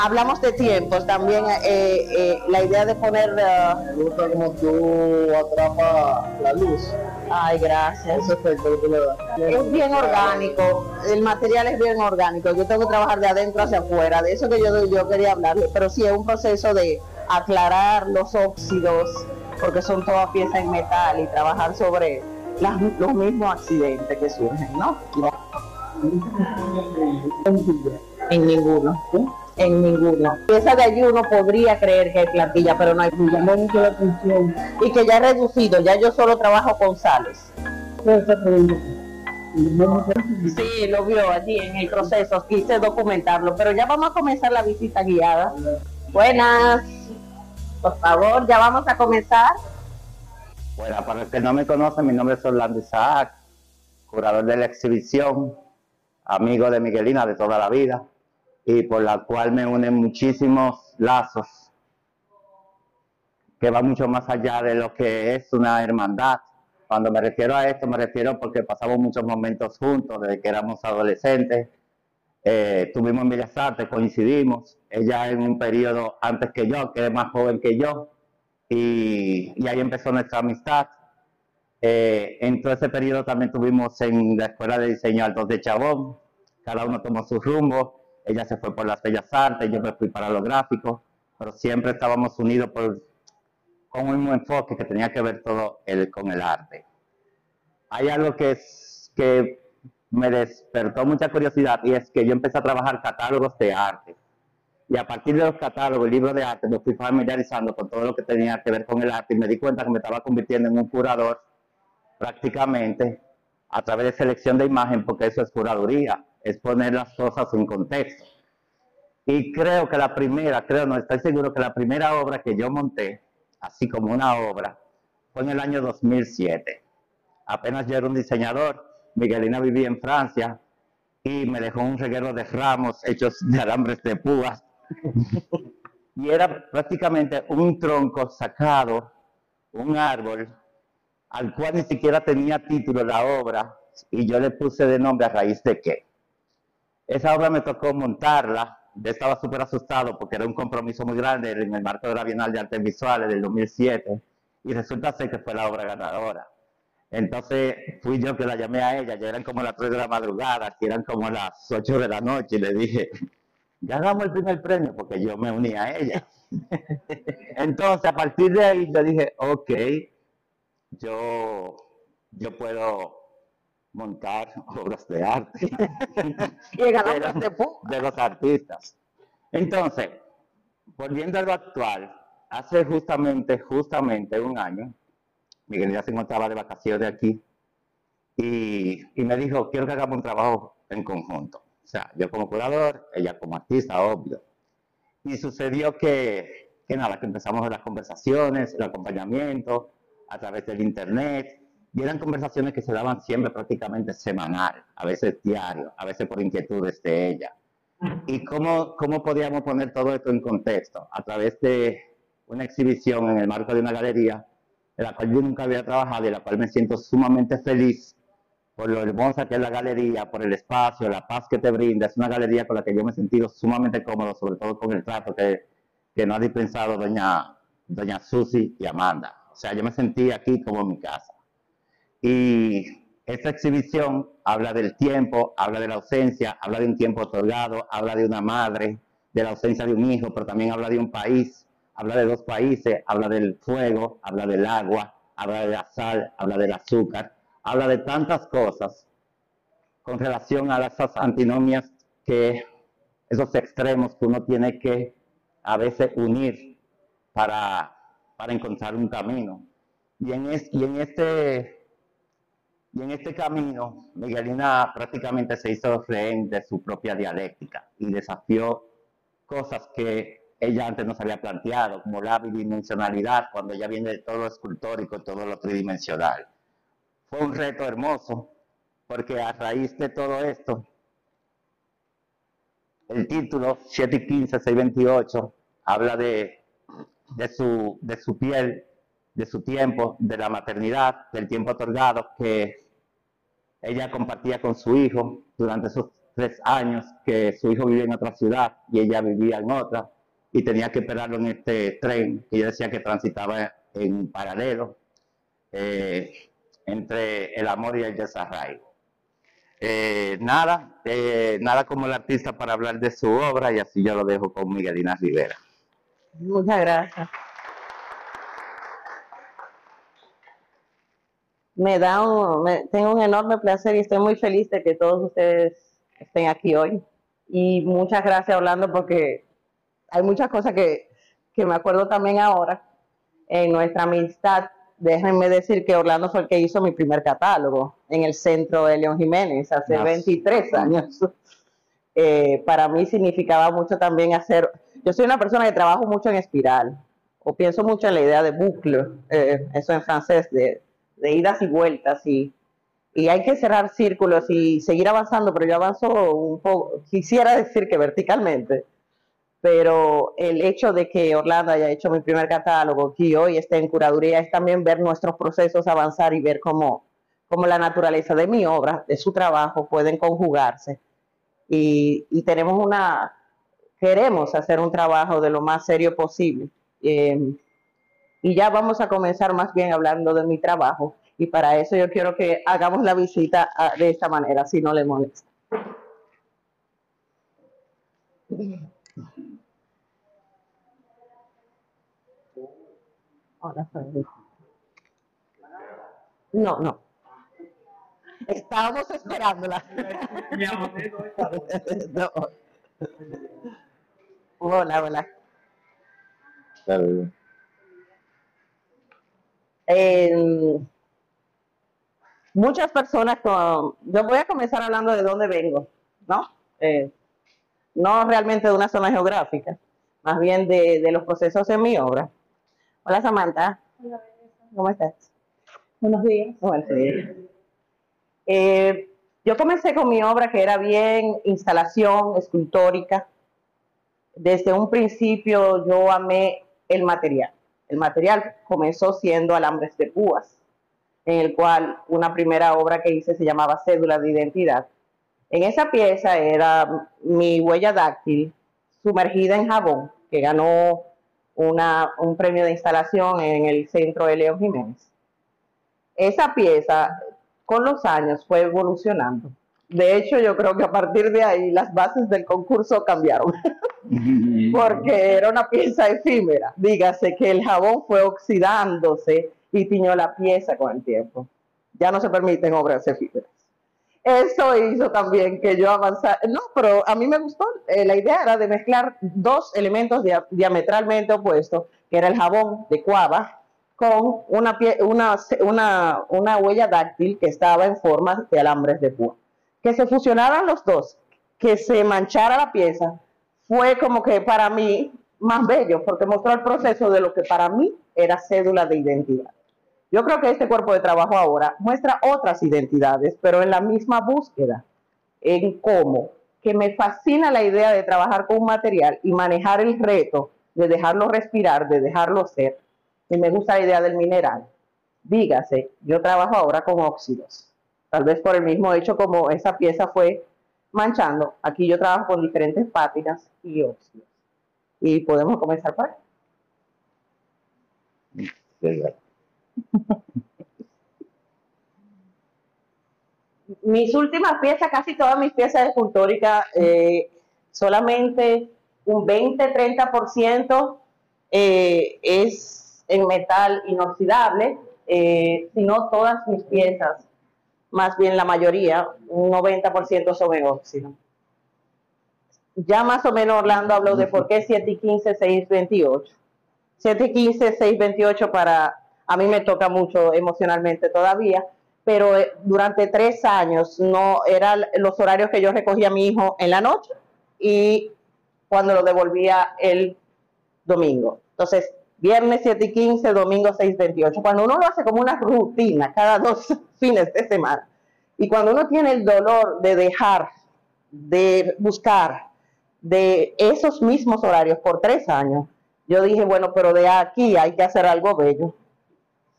Hablamos de tiempos, también eh, eh, la idea de poner... Uh, Me gusta como tú atrapas la luz. Ay, gracias. Es bien orgánico, el material es bien orgánico. Yo tengo que trabajar de adentro hacia afuera, de eso que yo, yo quería hablarle, pero sí es un proceso de aclarar los óxidos, porque son todas piezas en metal y trabajar sobre las- los mismos accidentes que surgen, ¿no? En ninguno. En ninguno. Pieza de allí uno podría creer que hay plantilla, pero no hay. Me llamó mucho la atención. Y que ya he reducido, ya yo solo trabajo con sales. Sí, lo vio allí en el proceso, quise documentarlo, pero ya vamos a comenzar la visita guiada. Buenas, por favor, ya vamos a comenzar. Bueno, para el que no me conoce, mi nombre es Orlando Isaac, curador de la exhibición, amigo de Miguelina de toda la vida, y por la cual me unen muchísimos lazos que va mucho más allá de lo que es una hermandad. Cuando me refiero a esto, me refiero porque pasamos muchos momentos juntos desde que éramos adolescentes. Eh, estuvimos en Artes, coincidimos. Ella en un periodo antes que yo, que es más joven que yo, y, y ahí empezó nuestra amistad. Eh, en todo ese periodo también estuvimos en la Escuela de Diseño Altos de Chabón. Cada uno tomó su rumbo. Ella se fue por las Bellas Artes, yo me fui para lo gráfico, pero siempre estábamos unidos por, con un mismo enfoque que tenía que ver todo el, con el arte. Hay algo que, es, que me despertó mucha curiosidad y es que yo empecé a trabajar catálogos de arte. Y a partir de los catálogos y libros de arte me fui familiarizando con todo lo que tenía que ver con el arte y me di cuenta que me estaba convirtiendo en un curador prácticamente a través de selección de imagen, porque eso es curaduría, es poner las cosas en contexto. Y creo que la primera, creo, no estoy seguro que la primera obra que yo monté, así como una obra, fue en el año 2007. Apenas yo era un diseñador, Miguelina vivía en Francia y me dejó un reguero de ramos hechos de alambres de púas. y era prácticamente un tronco sacado, un árbol, al cual ni siquiera tenía título la obra, y yo le puse de nombre a raíz de qué. Esa obra me tocó montarla, yo estaba súper asustado porque era un compromiso muy grande en el marco de la Bienal de Artes Visuales del 2007, y resulta ser que fue la obra ganadora. Entonces fui yo que la llamé a ella, ya eran como las 3 de la madrugada, que eran como las 8 de la noche, y le dije, ya damos el primer premio, porque yo me uní a ella. Entonces, a partir de ahí, yo dije, ok, yo, yo puedo montar obras de arte de, los, de los artistas. Entonces, volviendo a lo actual, hace justamente, justamente un año, Miguelina se encontraba de vacaciones aquí y, y me dijo, quiero que hagamos un trabajo en conjunto. O sea, yo como curador, ella como artista, obvio. Y sucedió que, que nada, que empezamos las conversaciones, el acompañamiento a través del internet, y eran conversaciones que se daban siempre prácticamente semanal, a veces diario, a veces por inquietudes de ella. ¿Y cómo, cómo podíamos poner todo esto en contexto? A través de una exhibición en el marco de una galería, en la cual yo nunca había trabajado y la cual me siento sumamente feliz por lo hermosa que es la galería, por el espacio, la paz que te brinda. Es una galería con la que yo me he sentido sumamente cómodo, sobre todo con el trato que, que nos ha dispensado doña, doña Susi y Amanda. O sea, yo me sentí aquí como en mi casa. Y esta exhibición habla del tiempo, habla de la ausencia, habla de un tiempo otorgado, habla de una madre, de la ausencia de un hijo, pero también habla de un país, habla de dos países, habla del fuego, habla del agua, habla de la sal, habla del azúcar, habla de tantas cosas con relación a esas antinomias que, esos extremos que uno tiene que a veces unir para, para encontrar un camino. Y en, es, y en este y en este camino, Miguelina prácticamente se hizo rehén de su propia dialéctica y desafió cosas que ella antes no se había planteado, como la bidimensionalidad, cuando ella viene de todo lo escultórico, todo lo tridimensional. Fue un reto hermoso, porque a raíz de todo esto, el título 7 y 15, 6, 28, habla de, de, su, de su piel, de su tiempo, de la maternidad, del tiempo otorgado que ella compartía con su hijo durante esos tres años que su hijo vivía en otra ciudad y ella vivía en otra y tenía que esperarlo en este tren que ella decía que transitaba en paralelo eh, entre el amor y el desarraigo. Eh, nada, eh, nada como el artista para hablar de su obra y así yo lo dejo con Miguelina Rivera. Muchas gracias. Me da un, me- tengo un enorme placer y estoy muy feliz de que todos ustedes estén aquí hoy. Y muchas gracias, Orlando, porque hay muchas cosas que, que me acuerdo también ahora en nuestra amistad. Déjenme decir que Orlando fue el que hizo mi primer catálogo en el centro de León Jiménez hace Yes. 23 años. Eh, para mí significaba mucho también hacer. Yo soy una persona que trabajo mucho en espiral, o pienso mucho en la idea de bucle, eh, eso en francés, de, de idas y vueltas, y, y hay que cerrar círculos y seguir avanzando, pero yo avanzo un poco, quisiera decir que verticalmente, pero el hecho de que Orlando haya hecho mi primer catálogo y hoy esté en curaduría es también ver nuestros procesos avanzar y ver cómo, cómo la naturaleza de mi obra, de su trabajo, pueden conjugarse. Y, y tenemos una, queremos hacer un trabajo de lo más serio posible. Eh, y ya vamos a comenzar más bien hablando de mi trabajo. Y para eso yo quiero que hagamos la visita de esta manera, si no le molesta. Soy- No, no. Estábamos esperándola. No. Hola, hola. Eh, muchas personas con... Yo voy a comenzar hablando de dónde vengo, ¿no? Eh, no realmente de una zona geográfica, más bien de, de los procesos en mi obra. Hola, Samantha. ¿Cómo estás? Buenos días. Buenos días. Eh, yo comencé con mi obra que era bien instalación escultórica. Desde un principio yo amé el material. El material comenzó siendo alambres de púas, en el cual una primera obra que hice se llamaba Cédula de Identidad. En esa pieza era mi huella dáctil sumergida en jabón, que ganó una, un premio de instalación en el centro de León Jiménez. Esa pieza con los años fue evolucionando. De hecho, yo creo que a partir de ahí las bases del concurso cambiaron, porque era una pieza efímera. Dígase que el jabón fue oxidándose y tiñó la pieza con el tiempo. Ya no se permiten obras efímeras. Eso hizo también que yo avanzara. No, pero a mí me gustó. Eh, la idea era de mezclar dos elementos dia- diametralmente opuestos, que era el jabón de cuava con una, pie- una, una, una huella dáctil que estaba en forma de alambres de púa. Que se fusionaran los dos, que se manchara la pieza, fue como que para mí más bello, porque mostró el proceso de lo que para mí era cédula de identidad. Yo creo que este cuerpo de trabajo ahora muestra otras identidades, pero en la misma búsqueda, en cómo, que me fascina la idea de trabajar con un material y manejar el reto de dejarlo respirar, de dejarlo ser, y me gusta la idea del mineral. Dígase, yo trabajo ahora con óxidos, tal vez por el mismo hecho como esa pieza fue manchando, aquí yo trabajo con diferentes pátinas y óxidos. Y podemos comenzar por ahí. mis últimas piezas, casi todas mis piezas escultóricas, eh, solamente un 20-30% eh, es en metal inoxidable, eh, sino todas mis piezas, más bien la mayoría, un 90% son óxido. Ya más o menos Orlando habló de por qué 7 y 15, 6, 28. 7 y 15, 6, 28 para, a mí me toca mucho emocionalmente todavía, pero eh, durante tres años no eran los horarios que yo recogía a mi hijo en la noche y cuando lo devolvía el domingo. Entonces, viernes 7 y 15, domingo 6 28. Cuando uno lo hace como una rutina cada dos fines de semana y cuando uno tiene el dolor de dejar, de buscar de esos mismos horarios por tres años, yo dije, bueno, pero de aquí hay que hacer algo bello.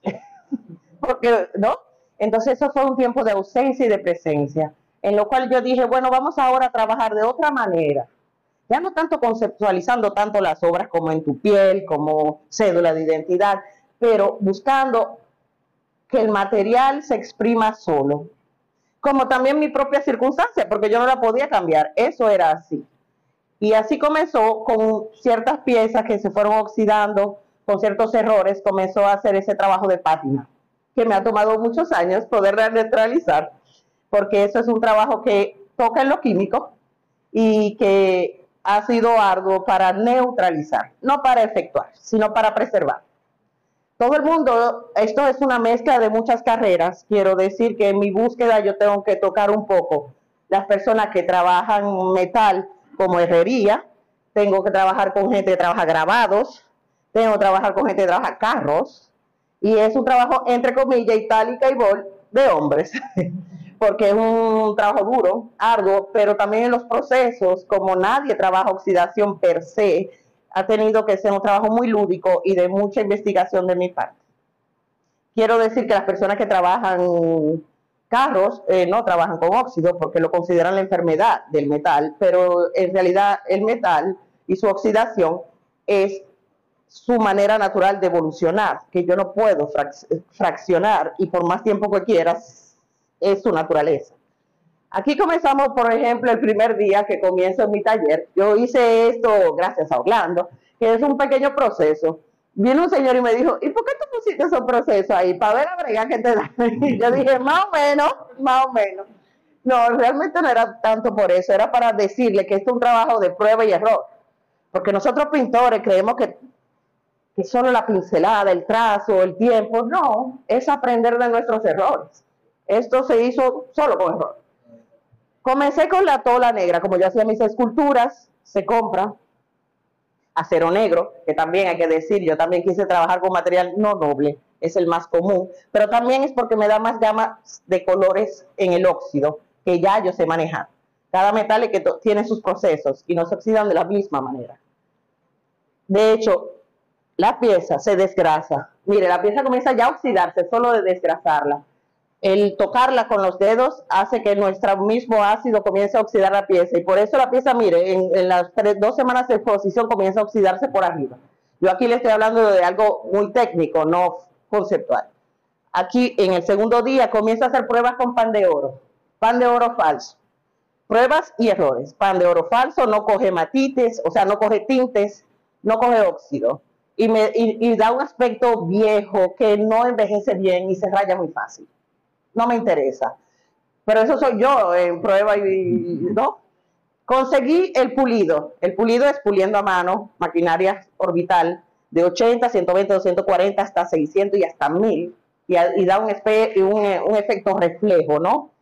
Porque, ¿no? Entonces eso fue un tiempo de ausencia y de presencia. en lo cual yo dije, bueno, vamos ahora a trabajar de otra manera. Ya no tanto conceptualizando tanto las obras como en tu piel, como cédula de identidad, pero buscando que el material se exprima solo. Como también mi propia circunstancia, porque yo no la podía cambiar, eso era así. Y así comenzó con ciertas piezas que se fueron oxidando, con ciertos errores, comenzó a hacer ese trabajo de pátina, que me ha tomado muchos años poder neutralizar porque eso es un trabajo que toca en lo químico y que ha sido arduo para neutralizar, no para efectuar, sino para preservar. Todo el mundo, esto es una mezcla de muchas carreras, quiero decir que en mi búsqueda yo tengo que tocar un poco las personas que trabajan metal como herrería, tengo que trabajar con gente que trabaja grabados, tengo que trabajar con gente que trabaja carros, y es un trabajo entre comillas itálica y bol de hombres. porque es un trabajo duro, arduo, pero también en los procesos, como nadie trabaja oxidación per se, ha tenido que ser un trabajo muy lúdico y de mucha investigación de mi parte. Quiero decir que las personas que trabajan carros eh, no trabajan con óxido porque lo consideran la enfermedad del metal, pero en realidad el metal y su oxidación es su manera natural de evolucionar, que yo no puedo fraccionar y por más tiempo que quieras es su naturaleza. Aquí comenzamos, por ejemplo, el primer día que comienzo mi taller. Yo hice esto gracias a Orlando, que es un pequeño proceso. Viene un señor y me dijo, ¿y por qué tú pusiste esos procesos ahí? Para ver la brega que te da. Yo dije, más o menos, más o menos. No, realmente no era tanto por eso, era para decirle que esto es un trabajo de prueba y error. Porque nosotros pintores creemos que, que solo la pincelada, el trazo, el tiempo, no, es aprender de nuestros errores. Esto se hizo solo con error. Comencé con la tola negra, como yo hacía mis esculturas, se compra acero negro, que también hay que decir, yo también quise trabajar con material no noble, es el más común, pero también es porque me da más gama de colores en el óxido, que ya yo sé manejar. Cada metal tiene sus procesos y no se oxidan de la misma manera. De hecho, la pieza se desgrasa. Mire, la pieza comienza ya a oxidarse solo de desgrasarla el tocarla con los dedos hace que nuestro mismo ácido comience a oxidar la pieza y por eso la pieza, mire, en, las dos semanas de exposición comienza a oxidarse por arriba. Yo aquí le estoy hablando de algo muy técnico, no conceptual. Aquí en el segundo día comienza a hacer pruebas con pan de oro, pan de oro falso. Pruebas y errores. Pan de oro falso no coge matites, o sea, no coge tintes, no coge óxido. Y, da un aspecto viejo que no envejece bien y se raya muy fácil no me interesa. Pero eso soy yo en prueba y, ¿no? Conseguí el pulido. El pulido es puliendo a mano, maquinaria orbital de 80, 120, 240 hasta 600 y hasta 1000 y, da un, un, efecto reflejo, ¿no?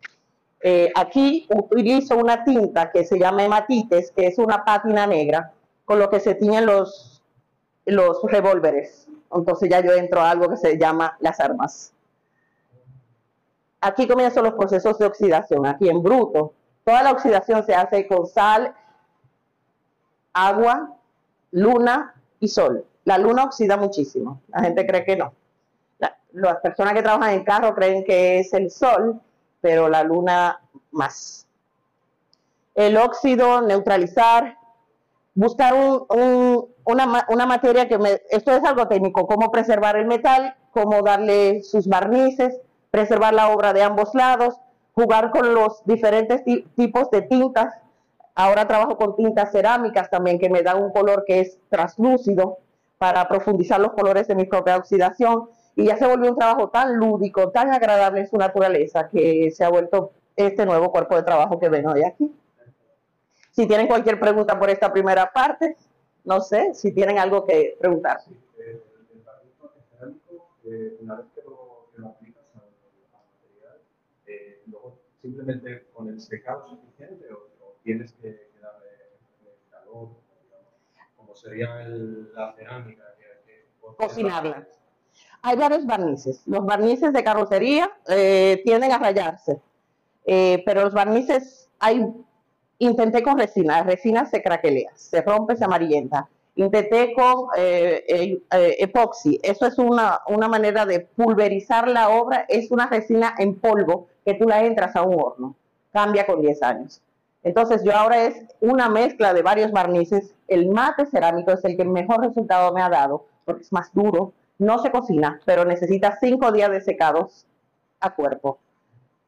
Eh, aquí utilizo una tinta que se llama hematites, que es una pátina negra, con lo que se tiñen los, los revólveres. Entonces ya yo entro a algo que se llama las armas aquí comienzan los procesos de oxidación, aquí en bruto. Toda la oxidación se hace con sal, agua, luna y sol. La luna oxida muchísimo, la gente cree que no. las personas que trabajan en carro creen que es el sol, pero la luna más. El óxido, neutralizar, buscar una, una, materia que me... Esto es algo técnico, cómo preservar el metal, cómo darle sus barnices, preservar la obra de ambos lados, jugar con los diferentes tipos de tintas. Ahora trabajo con tintas cerámicas también que me dan un color que es translúcido para profundizar los colores de mi propia oxidación. Y ya se volvió un trabajo tan lúdico, tan agradable en su naturaleza que se ha vuelto este nuevo cuerpo de trabajo que ven hoy aquí. Si tienen cualquier pregunta por esta primera parte, no sé si tienen algo que preguntar. Eh, eh, una vez que lo simplemente con el secado suficiente o, tienes que, darle calor, como sería la cerámica. Cocinarla. Hay varios barnices. Los barnices de carrocería eh, tienden a rayarse, eh, pero los barnices hay. Intenté con resina, la resina se craquelea, se rompe, se amarillenta. Intenté con eh, epoxi, eso es una, una manera de pulverizar la obra, es una resina en polvo que tú la entras a un horno. cambia con 10 años. Entonces yo ahora es una mezcla de varios barnices. El mate cerámico es el que mejor resultado me ha dado, porque es más duro, no se cocina, pero necesita 5 días de secados a cuerpo.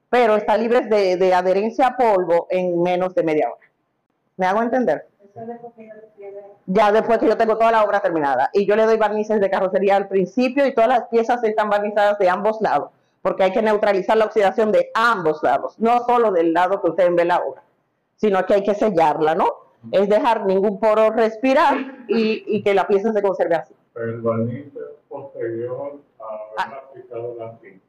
Pero está libre de, de adherencia a polvo en menos de media hora. ¿Me hago entender? Ya después que yo tengo toda la obra terminada. Y yo le doy barnices de carrocería al principio y todas las piezas están barnizadas de ambos lados, porque hay que neutralizar la oxidación de ambos lados, no solo del lado que ustedes ven la obra, sino que hay que sellarla, ¿no? Es dejar ningún poro respirar y, y que la pieza se conserve así. El barniz posterior a haber aplicado la tinta.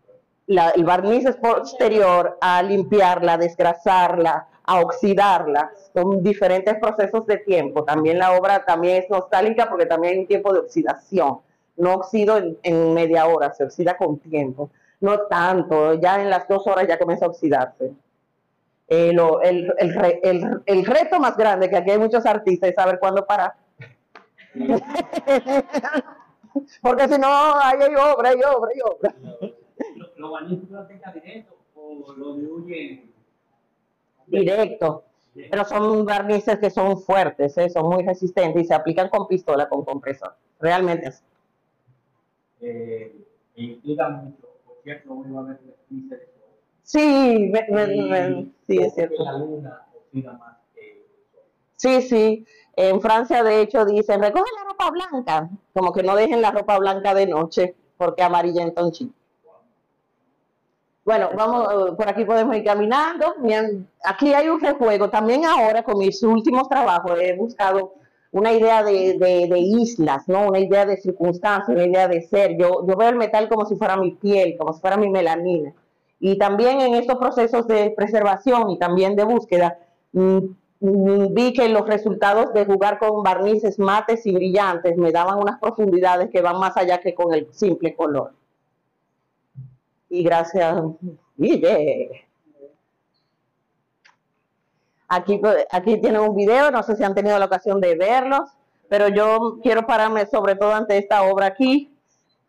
La- el barniz es posterior a limpiarla, desgrasarla, a oxidarla. Son diferentes procesos de tiempo. También la obra también es nostálgica porque también hay un tiempo de oxidación. No oxido en, media hora, se oxida con tiempo. No tanto, ya en las dos horas ya comienza a oxidarse. Eh, lo- el, el re- el- el reto más grande que aquí hay muchos artistas es saber cuándo parar. porque si no, ahí hay obra, hay obra, hay obra. ¿Los lo directo o lo diluye? Directo. Pero son barnices que son fuertes, ¿eh? son muy resistentes y se aplican con pistola, con compresor. Realmente es. Eh, implica mucho. Por cierto, uno va a ver el de Sí, me- me- me- sí, es cierto. La luna oxida más que Sí, sí. En Francia, de hecho, dicen, recoge la ropa blanca. Como que no dejen la ropa blanca de noche, porque amarillenta un chico. Bueno, vamos, eh, por aquí podemos ir caminando. Aquí hay un rejuego. También ahora, con mis últimos trabajos, he buscado una idea de, de- de islas, ¿no? Una idea de circunstancias, una idea de ser. Yo, yo veo el metal como si fuera mi piel, como si fuera mi melanina. Y también en estos procesos de preservación y también de búsqueda, mm, mm, vi que los resultados de jugar con barnices mates y brillantes me daban unas profundidades que van más allá que con el simple color. Y gracias, Guille. Aquí, aquí tienen un video, no sé si han tenido la ocasión de verlos, pero yo quiero pararme sobre todo ante esta obra aquí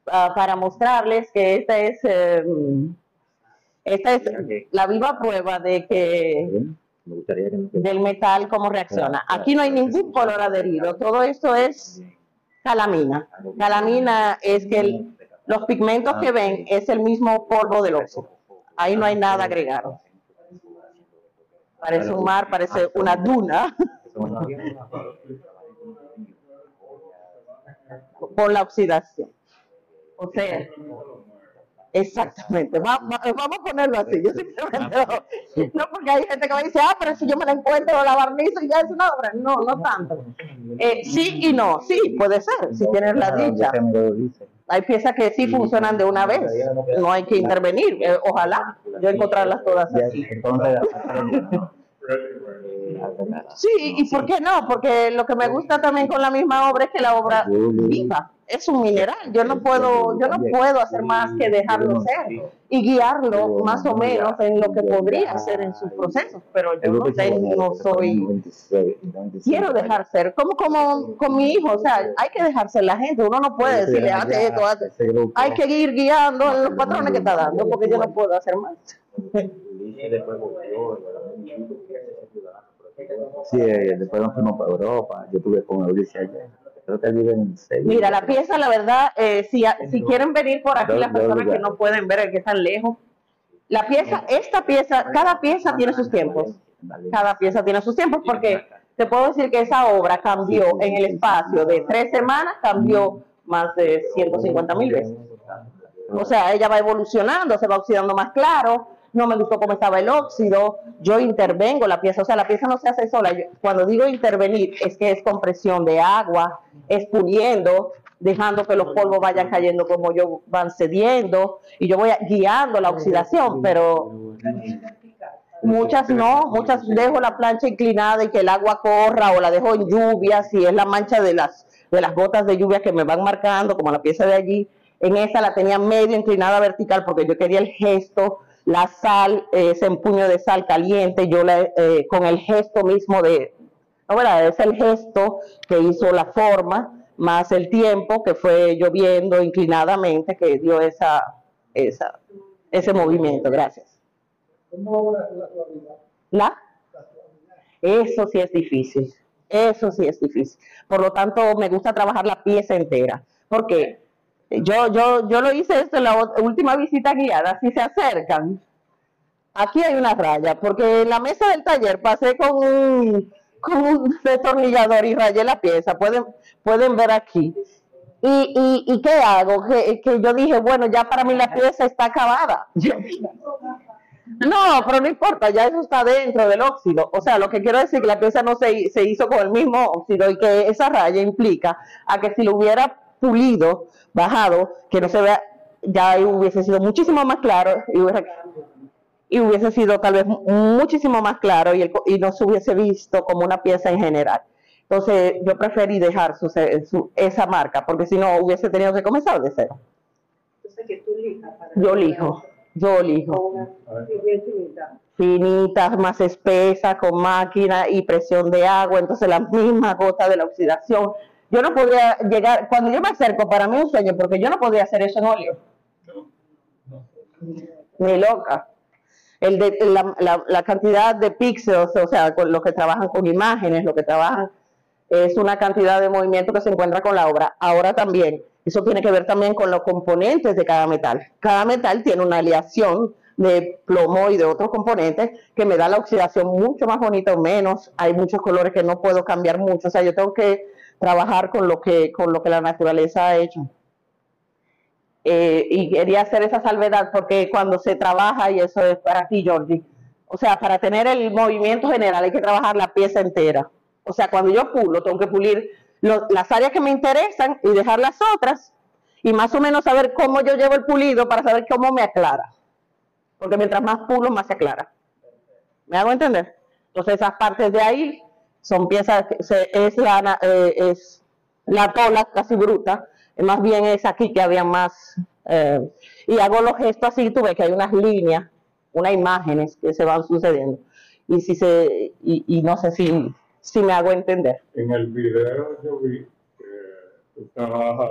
ah, para mostrarles que esta es, eh, esta es la viva prueba de que del metal cómo reacciona. Aquí no hay ningún color adherido, todo esto es calamina. Calamina es que el- los pigmentos que ven es el mismo polvo del óxido. Ahí no hay nada agregado. Parece un mar, parece una duna por la oxidación. O sea, exactamente. Va- va- vamos a ponerlo así. Yo simplemente lo- no porque hay gente que me dice, ah, pero si yo me la encuentro la barnizo y ya es una obra. No, no tanto. Eh, sí y no. Sí, puede ser, si tienes la dicha. Hay piezas que sí funcionan de una vez. No hay que intervenir. Eh, ojalá yo encontrarlas todas así. Sí, ¿y por qué no? Porque lo que me gusta también con la misma obra es que la obra viva, es un mineral. Yo no puedo, yo no puedo hacer más que dejarlo ser y guiarlo más o menos en lo que podría ser en sus procesos, pero yo no tengo, no soy, quiero dejar ser, como como con mi hijo, o sea, hay que dejar ser la gente, uno no puede decirle, hace esto, hace hay que ir guiando en los patrones que está dando, porque yo no puedo hacer más. Sí, después nos fuimos para Europa. Yo estuve con Euricia allá. Creo que él vive en Sevilla. Mira, la pieza, la verdad, eh, si, si quieren venir por aquí, las personas que no pueden ver, que están lejos, la pieza, esta pieza, cada pieza tiene sus tiempos. Cada pieza tiene sus tiempos porque te puedo decir que esa obra cambió en el espacio de tres semanas, cambió más de 150 mil veces. O sea, ella va evolucionando, se va oxidando más claro. No me gustó cómo estaba el óxido. Yo intervengo la pieza. O sea, la pieza no se hace sola. Cuando digo intervenir, es que es compresión de agua, es puliendo, dejando que los polvos vayan cayendo como yo van cediendo. Y yo voy guiando la oxidación, pero muchas no. Muchas dejo la plancha inclinada y que el agua corra o la dejo en lluvia, si es la mancha de las, de las gotas de lluvia que me van marcando, como la pieza de allí. En esa la tenía medio inclinada vertical porque yo quería el gesto, la sal, eh, ese empuño de sal caliente, yo la, eh, con el gesto mismo de, no, ¿verdad? es el gesto que hizo la forma, más el tiempo que fue lloviendo inclinadamente, que dio esa, esa, ese movimiento. Gracias. ¿La? Eso sí es difícil. Eso sí es difícil. Por lo tanto, me gusta trabajar la pieza entera. Porque yo, yo, yo lo hice esto en la última visita guiada. Si se acercan, aquí hay una raya. Porque en la mesa del taller pasé con un, con un destornillador y rayé la pieza. Pueden, pueden ver aquí. ¿Y, y, y qué hago? Que, que yo dije, bueno, ya para mí la pieza está acabada. No, pero no importa, ya eso está dentro del óxido. O sea, lo que quiero decir que la pieza no se, se hizo con el mismo óxido y que esa raya implica a que si lo hubiera pulido, bajado, que no se vea, ya hubiese sido muchísimo más claro y hubiera, y hubiese sido tal vez muchísimo más claro y, el y no se hubiese visto como una pieza en general. Entonces, yo preferí dejar su, su- esa marca, porque si no hubiese tenido que comenzar de cero. Entonces que tú lijas para Yo elijo, yo elijo. Finita. finitas, más espesas, con máquina y presión de agua, entonces la misma gota de la oxidación. Yo no podía llegar, cuando yo me acerco, para mí es un sueño, porque yo no podía hacer eso en óleo. Ni loca. El de, la, la- la cantidad de píxeles, o sea, con los que trabajan con imágenes, los que trabajan, es una cantidad de movimiento que se encuentra con la obra. Ahora también, eso tiene que ver también con los componentes de cada metal. Cada metal tiene una aleación de plomo y de otros componentes que me da la oxidación mucho más bonita o menos. Hay muchos colores que no puedo cambiar mucho. O sea, yo tengo que trabajar con lo que, con lo que la naturaleza ha hecho. Eh, y quería hacer esa salvedad porque cuando se trabaja, y eso es para ti, Georgie, o sea, para tener el movimiento general hay que trabajar la pieza entera. O sea, cuando yo pulo, tengo que pulir lo- las áreas que me interesan y dejar las otras y más o menos saber cómo yo llevo el pulido para saber cómo me aclara. Porque mientras más pulo, más se aclara. ¿Me hago entender? Entonces esas partes de ahí son piezas, que se- es, la, eh, es la tola casi bruta, eh, más bien es aquí que había más, eh, y hago los gestos así, tú ves que hay unas líneas, unas imágenes que se van sucediendo, y si se, y, y no sé si, si me hago entender. En el video yo vi que tú trabajas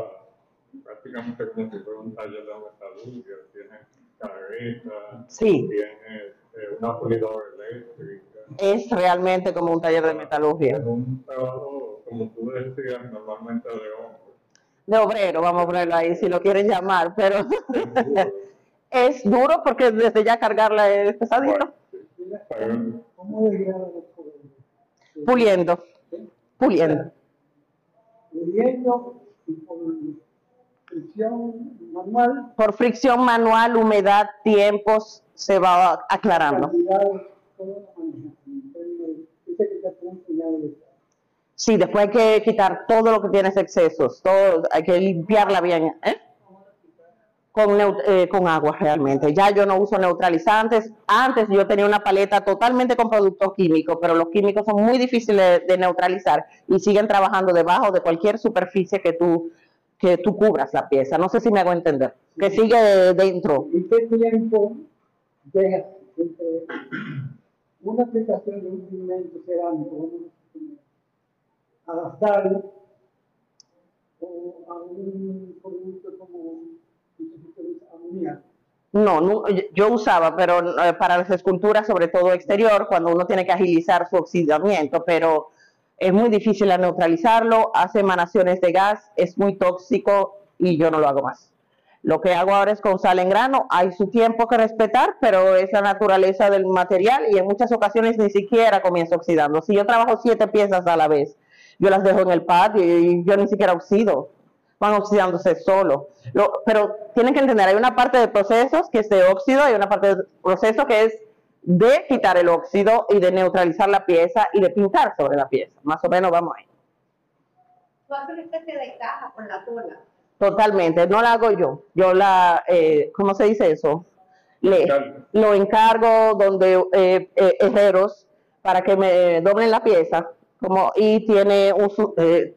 prácticamente como si fuera un taller de metalurgia, tienes carreta, Sí. tienes eh, una pulidora eléctrica, Es realmente como un taller de metalurgia. un trabajo, como tú decías, normalmente de hombre. de obrero, vamos a ponerlo ahí si lo quieren llamar, pero es duro porque desde ya cargarla es pesadito. ¿Cómo? Puliendo, puliendo. Puliendo y con fricción manual, Por fricción manual, humedad, tiempos, se va aclarando. Sí, después hay que quitar todo lo que tiene excesos, todo, hay que limpiarla bien, ¿eh? Con, eh, con agua realmente. Ya yo no uso neutralizantes. Antes yo tenía una paleta totalmente con productos químicos, pero los químicos son muy difíciles de neutralizar y siguen trabajando debajo de cualquier superficie que tú, que tú cubras la pieza. No sé si me hago entender. Que sigue dentro. ¿Y qué tiempo entre una aplicación de un pigmento cerámico, adaptarlo o a un producto como amoníaco? No, no, yo- usaba, pero eh, para las esculturas, sobre todo exterior, cuando uno tiene que agilizar su oxidamiento, pero es muy difícil neutralizarlo, hace emanaciones de gas, es muy tóxico y yo no lo hago más. Lo que hago ahora es con sal en grano, hay su tiempo que respetar, pero es la naturaleza del material y en muchas ocasiones ni siquiera comienzo oxidando. Si yo trabajo siete piezas a la vez, yo las dejo en el patio y yo ni siquiera oxido, van oxidándose solo. Lo- pero tienen que entender, hay una parte de procesos que es de óxido, hay una parte de proceso que es de quitar el óxido y de neutralizar la pieza y de pintar sobre la pieza. Más o menos vamos ahí. Tú haces una especie de caja con la cola. Totalmente, no la hago yo. Yo la, eh, ¿cómo se dice eso? Le, lo encargo donde eh, eh, herreros para que me doblen la pieza. Como, y tiene un, su- eh,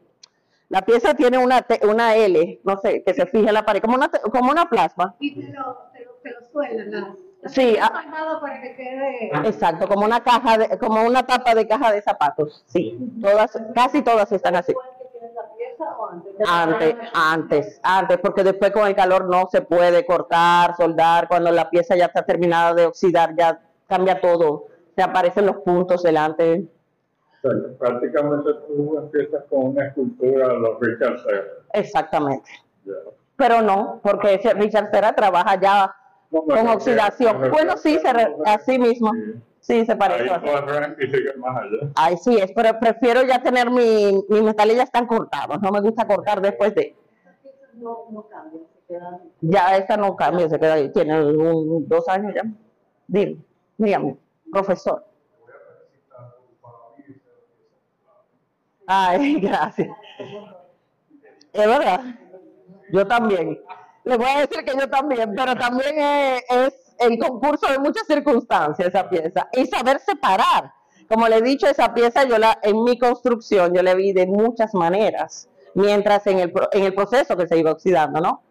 la pieza tiene una, una L, no sé, que se fija en la pared, como una, te- como una plasma. Y te lo, te lo, te lo suelan. ¿no? Sí, Está ah. para que quede. Exacto, como una caja de, como una tapa de caja de zapatos. Sí, todas, casi todas están así. Antes, antes, antes, porque después con el calor no se puede cortar, soldar, cuando la pieza ya está terminada de oxidar, ya cambia todo se aparecen los puntos delante. Prácticamente tú empiezas con una escultura de los Richard Serra. Exactamente. Pero no, porque ese Richard Serra trabaja ya con oxidación. Bueno, sí, se re- así mismo. Sí, se parece Ahí bastante. corren y siguen más allá. Ay, sí, es, pero prefiero ya tener mi, mis metales ya están cortados. No me gusta cortar después de. No, no cambia, se queda. Ya esta no cambia, se queda ahí. Tiene un- dos años ya. Dime, dígame, profesor. Ay, gracias. Es verdad. Yo también. Le voy a decir que yo también, pero también es, es el concurso de muchas circunstancias esa pieza. Y saber separar. Como le he dicho, esa pieza yo la, en mi construcción yo la vi de muchas maneras, mientras en el, en el proceso que se iba oxidando, ¿no?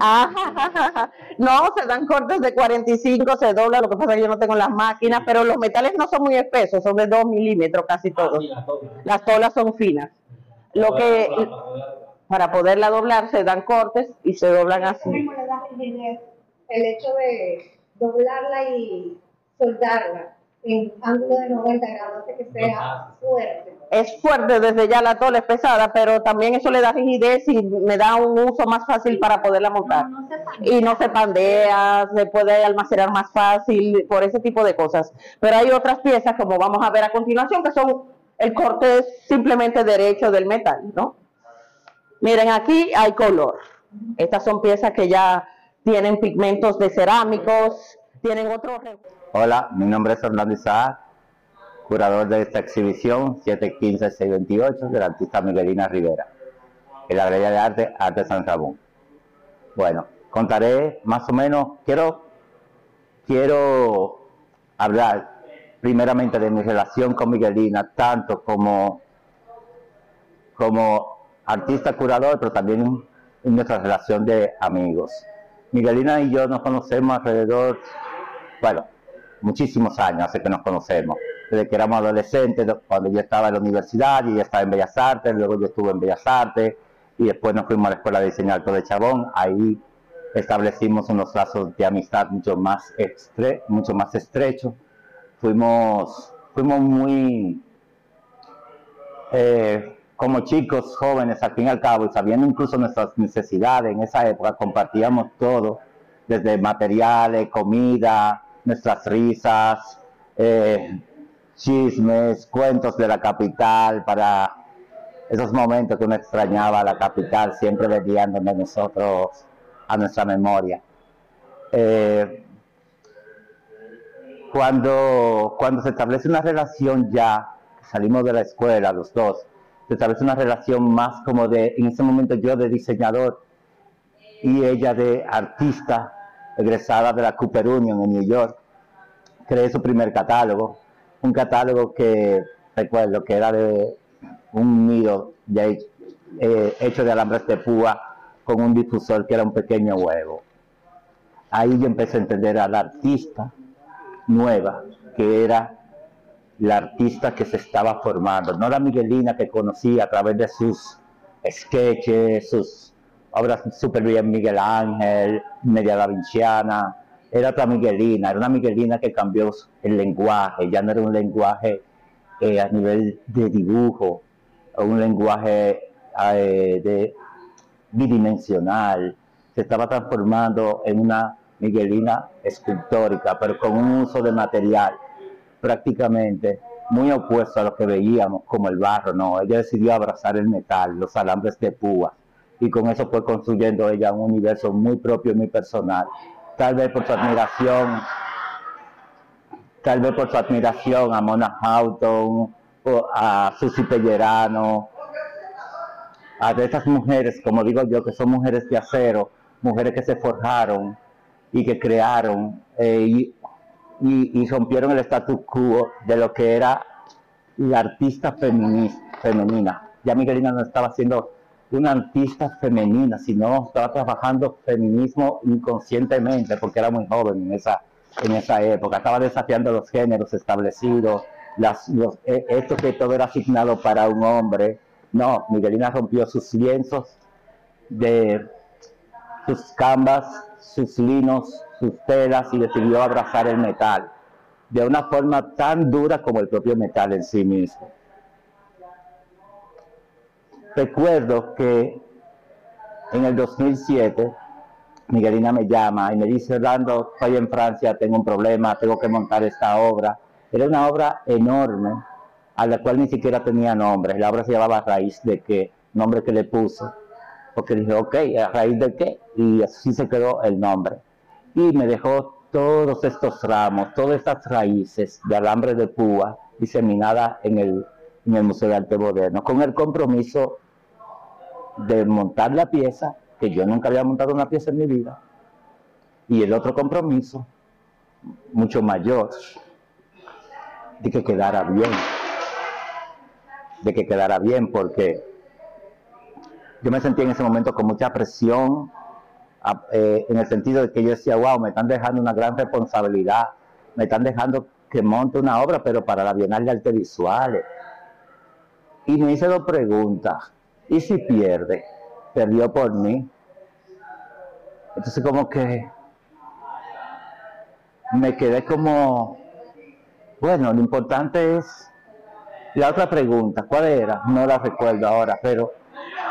Ajá, ajá. No, se dan cortes de 45, se dobla, lo que pasa es que yo no tengo las máquinas, pero los metales no son muy espesos, son de 2 milímetros casi todos. Las tolas son finas. Lo que, para poderla doblar, se dan cortes y se doblan así. El hecho de doblarla y soldarla en ángulo de 90 grados hace que sea fuerte. Es fuerte desde ya la tola, es pesada, pero también eso le da rigidez y me da un uso más fácil para poderla montar. Y no se pandea, se puede almacenar más fácil por ese tipo de cosas. Pero hay otras piezas, como vamos a ver a continuación, que son el corte es simplemente derecho del metal, ¿no? Miren, aquí hay color. Estas son piezas que ya tienen pigmentos de cerámicos, tienen otro... re- Hola, mi nombre es Orlando Isaac, curador de esta exhibición 715-628 de la artista Miguelina Rivera, en la Galería de Arte Arte San Ramón. Bueno, contaré más o menos, quiero, quiero hablar primeramente de mi relación con Miguelina, tanto como, como artista curador, pero también en nuestra relación de amigos. Miguelina y yo nos conocemos alrededor, bueno, muchísimos años hace que nos conocemos, desde que éramos adolescentes, cuando yo estaba en la universidad y ella estaba en Bellas Artes, luego yo estuve en Bellas Artes y después nos fuimos a la Escuela de Diseño Alto de Chabón, ahí establecimos unos lazos de amistad mucho más, estre- mucho más estrechos, fuimos, fuimos muy, eh, como chicos jóvenes al fin y al cabo, y sabiendo incluso nuestras necesidades en esa época, compartíamos todo, desde materiales, comida, nuestras risas, eh, chismes, cuentos de la capital, para esos momentos que uno extrañaba la capital, siempre venían donde nosotros, a nuestra memoria. Eh, cuando, cuando se establece una relación ya, salimos de la escuela los dos, se establece una relación más como de, en ese momento yo de diseñador y ella de artista, egresada de la Cooper Union en New York, creé su primer catálogo, un catálogo que recuerdo que era de un nido eh, hecho de alambres de púa con un difusor que era un pequeño huevo. Ahí yo empecé a entender a la artista nueva, que era la artista que se estaba formando, no la Miguelina que conocí a través de sus sketches, sus obras súper bien Miguel Ángel, media da Vinciana, era otra Miguelina, era una Miguelina que cambió el lenguaje, ya no era un lenguaje eh, a nivel de dibujo, un lenguaje eh, de bidimensional, se estaba transformando en una Miguelina escultórica, pero con un uso de material prácticamente muy opuesto a lo que veíamos como el barro, no, ella decidió abrazar el metal, los alambres de púa, y con eso fue construyendo ella un universo muy propio muy personal, tal vez por su admiración, tal vez por su admiración a Mona Houghton, o a Susi Pellerano, a de esas mujeres, como digo yo, que son mujeres de acero, mujeres que se forjaron y que crearon eh, y, y- rompieron el status quo de lo que era la artista femenina. Ya Miguelina no estaba siendo una artista femenina, sino estaba trabajando feminismo inconscientemente, porque era muy joven en esa, en esa época. Estaba desafiando los géneros establecidos, las, eh, esto que todo era asignado para un hombre. No, Miguelina rompió sus lienzos de sus canvas, sus linos, sus telas y decidió abrazar el metal de una forma tan dura como el propio metal en sí mismo. Recuerdo que en el 2007 Miguelina me llama y me dice, Orlando, estoy en Francia, tengo un problema, tengo que montar esta obra. Era una obra enorme, a la cual ni siquiera tenía nombre. La obra se llamaba Raíz de qué, nombre que le puse. Porque dije, ok, ¿a raíz de qué? Y así se quedó el nombre. Y me dejó todos estos ramos, todas estas raíces de alambre de púa diseminadas en el, Museo de Arte Moderno, con el compromiso de montar la pieza que yo nunca había montado una pieza en mi vida. Y el otro compromiso, mucho mayor, de que quedara bien. De que quedara bien, porque yo me sentí en ese momento con mucha presión, eh, en el sentido de que yo decía, wow, me están dejando una gran responsabilidad, me están dejando que monte una obra, pero para la Bienal de Arte Visuales. Y me hice dos preguntas. ¿Y si pierde? perdió por mí. Entonces como que me quedé como, bueno, lo importante es la otra pregunta, ¿cuál era? No la recuerdo ahora, pero,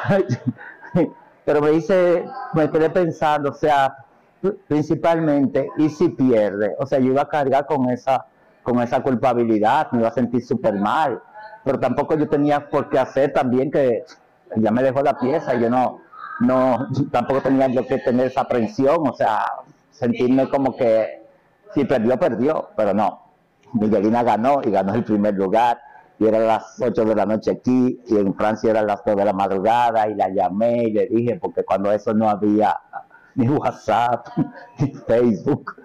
pero me hice, me quedé pensando, o sea, principalmente, ¿y si pierde? O sea, yo iba a cargar con esa, con esa culpabilidad, me iba a sentir súper mal, pero tampoco yo tenía por qué hacer también que ya me dejó la pieza yo no, no, tampoco tenía yo que tener esa aprensión, o sea, sentirme como que si perdió, perdió, pero no. Miguelina ganó y ganó el primer lugar y era las 8 de la noche aquí y en Francia eran las 2 de la madrugada y la llamé y le dije, porque cuando eso no había ni WhatsApp, ni Facebook,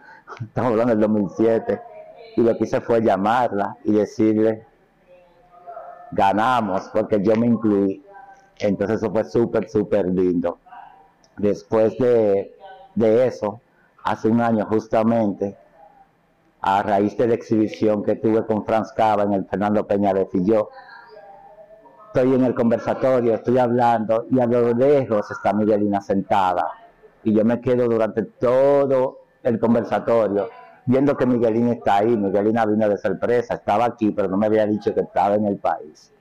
estamos hablando del 2007, y lo que hice fue llamarla y decirle, ganamos porque yo me incluí entonces eso fue súper, súper lindo. Después de, eso, hace un año justamente, a raíz de la exhibición que tuve con Franz Cava en el Fernando Peñares y yo, estoy en el conversatorio, estoy hablando y a lo lejos está Miguelina sentada. Y yo me quedo durante todo el conversatorio viendo que Miguelina está ahí. Miguelina vino de sorpresa, estaba aquí, pero no me había dicho que estaba en el país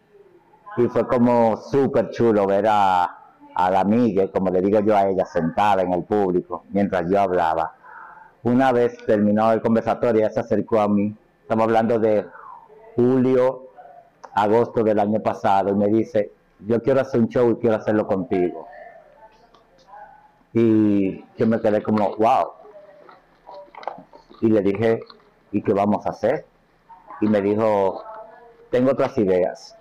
y fue como súper chulo ver a, a la amiga, como le digo yo a ella, sentada en el público mientras yo hablaba. Una vez terminó el conversatorio, ella se acercó a mí, estamos hablando de julio, agosto del año pasado, y me dice, yo quiero hacer un show y quiero hacerlo contigo. Y yo me quedé como, wow. Y le dije, ¿y qué vamos a hacer? Y me dijo, tengo otras ideas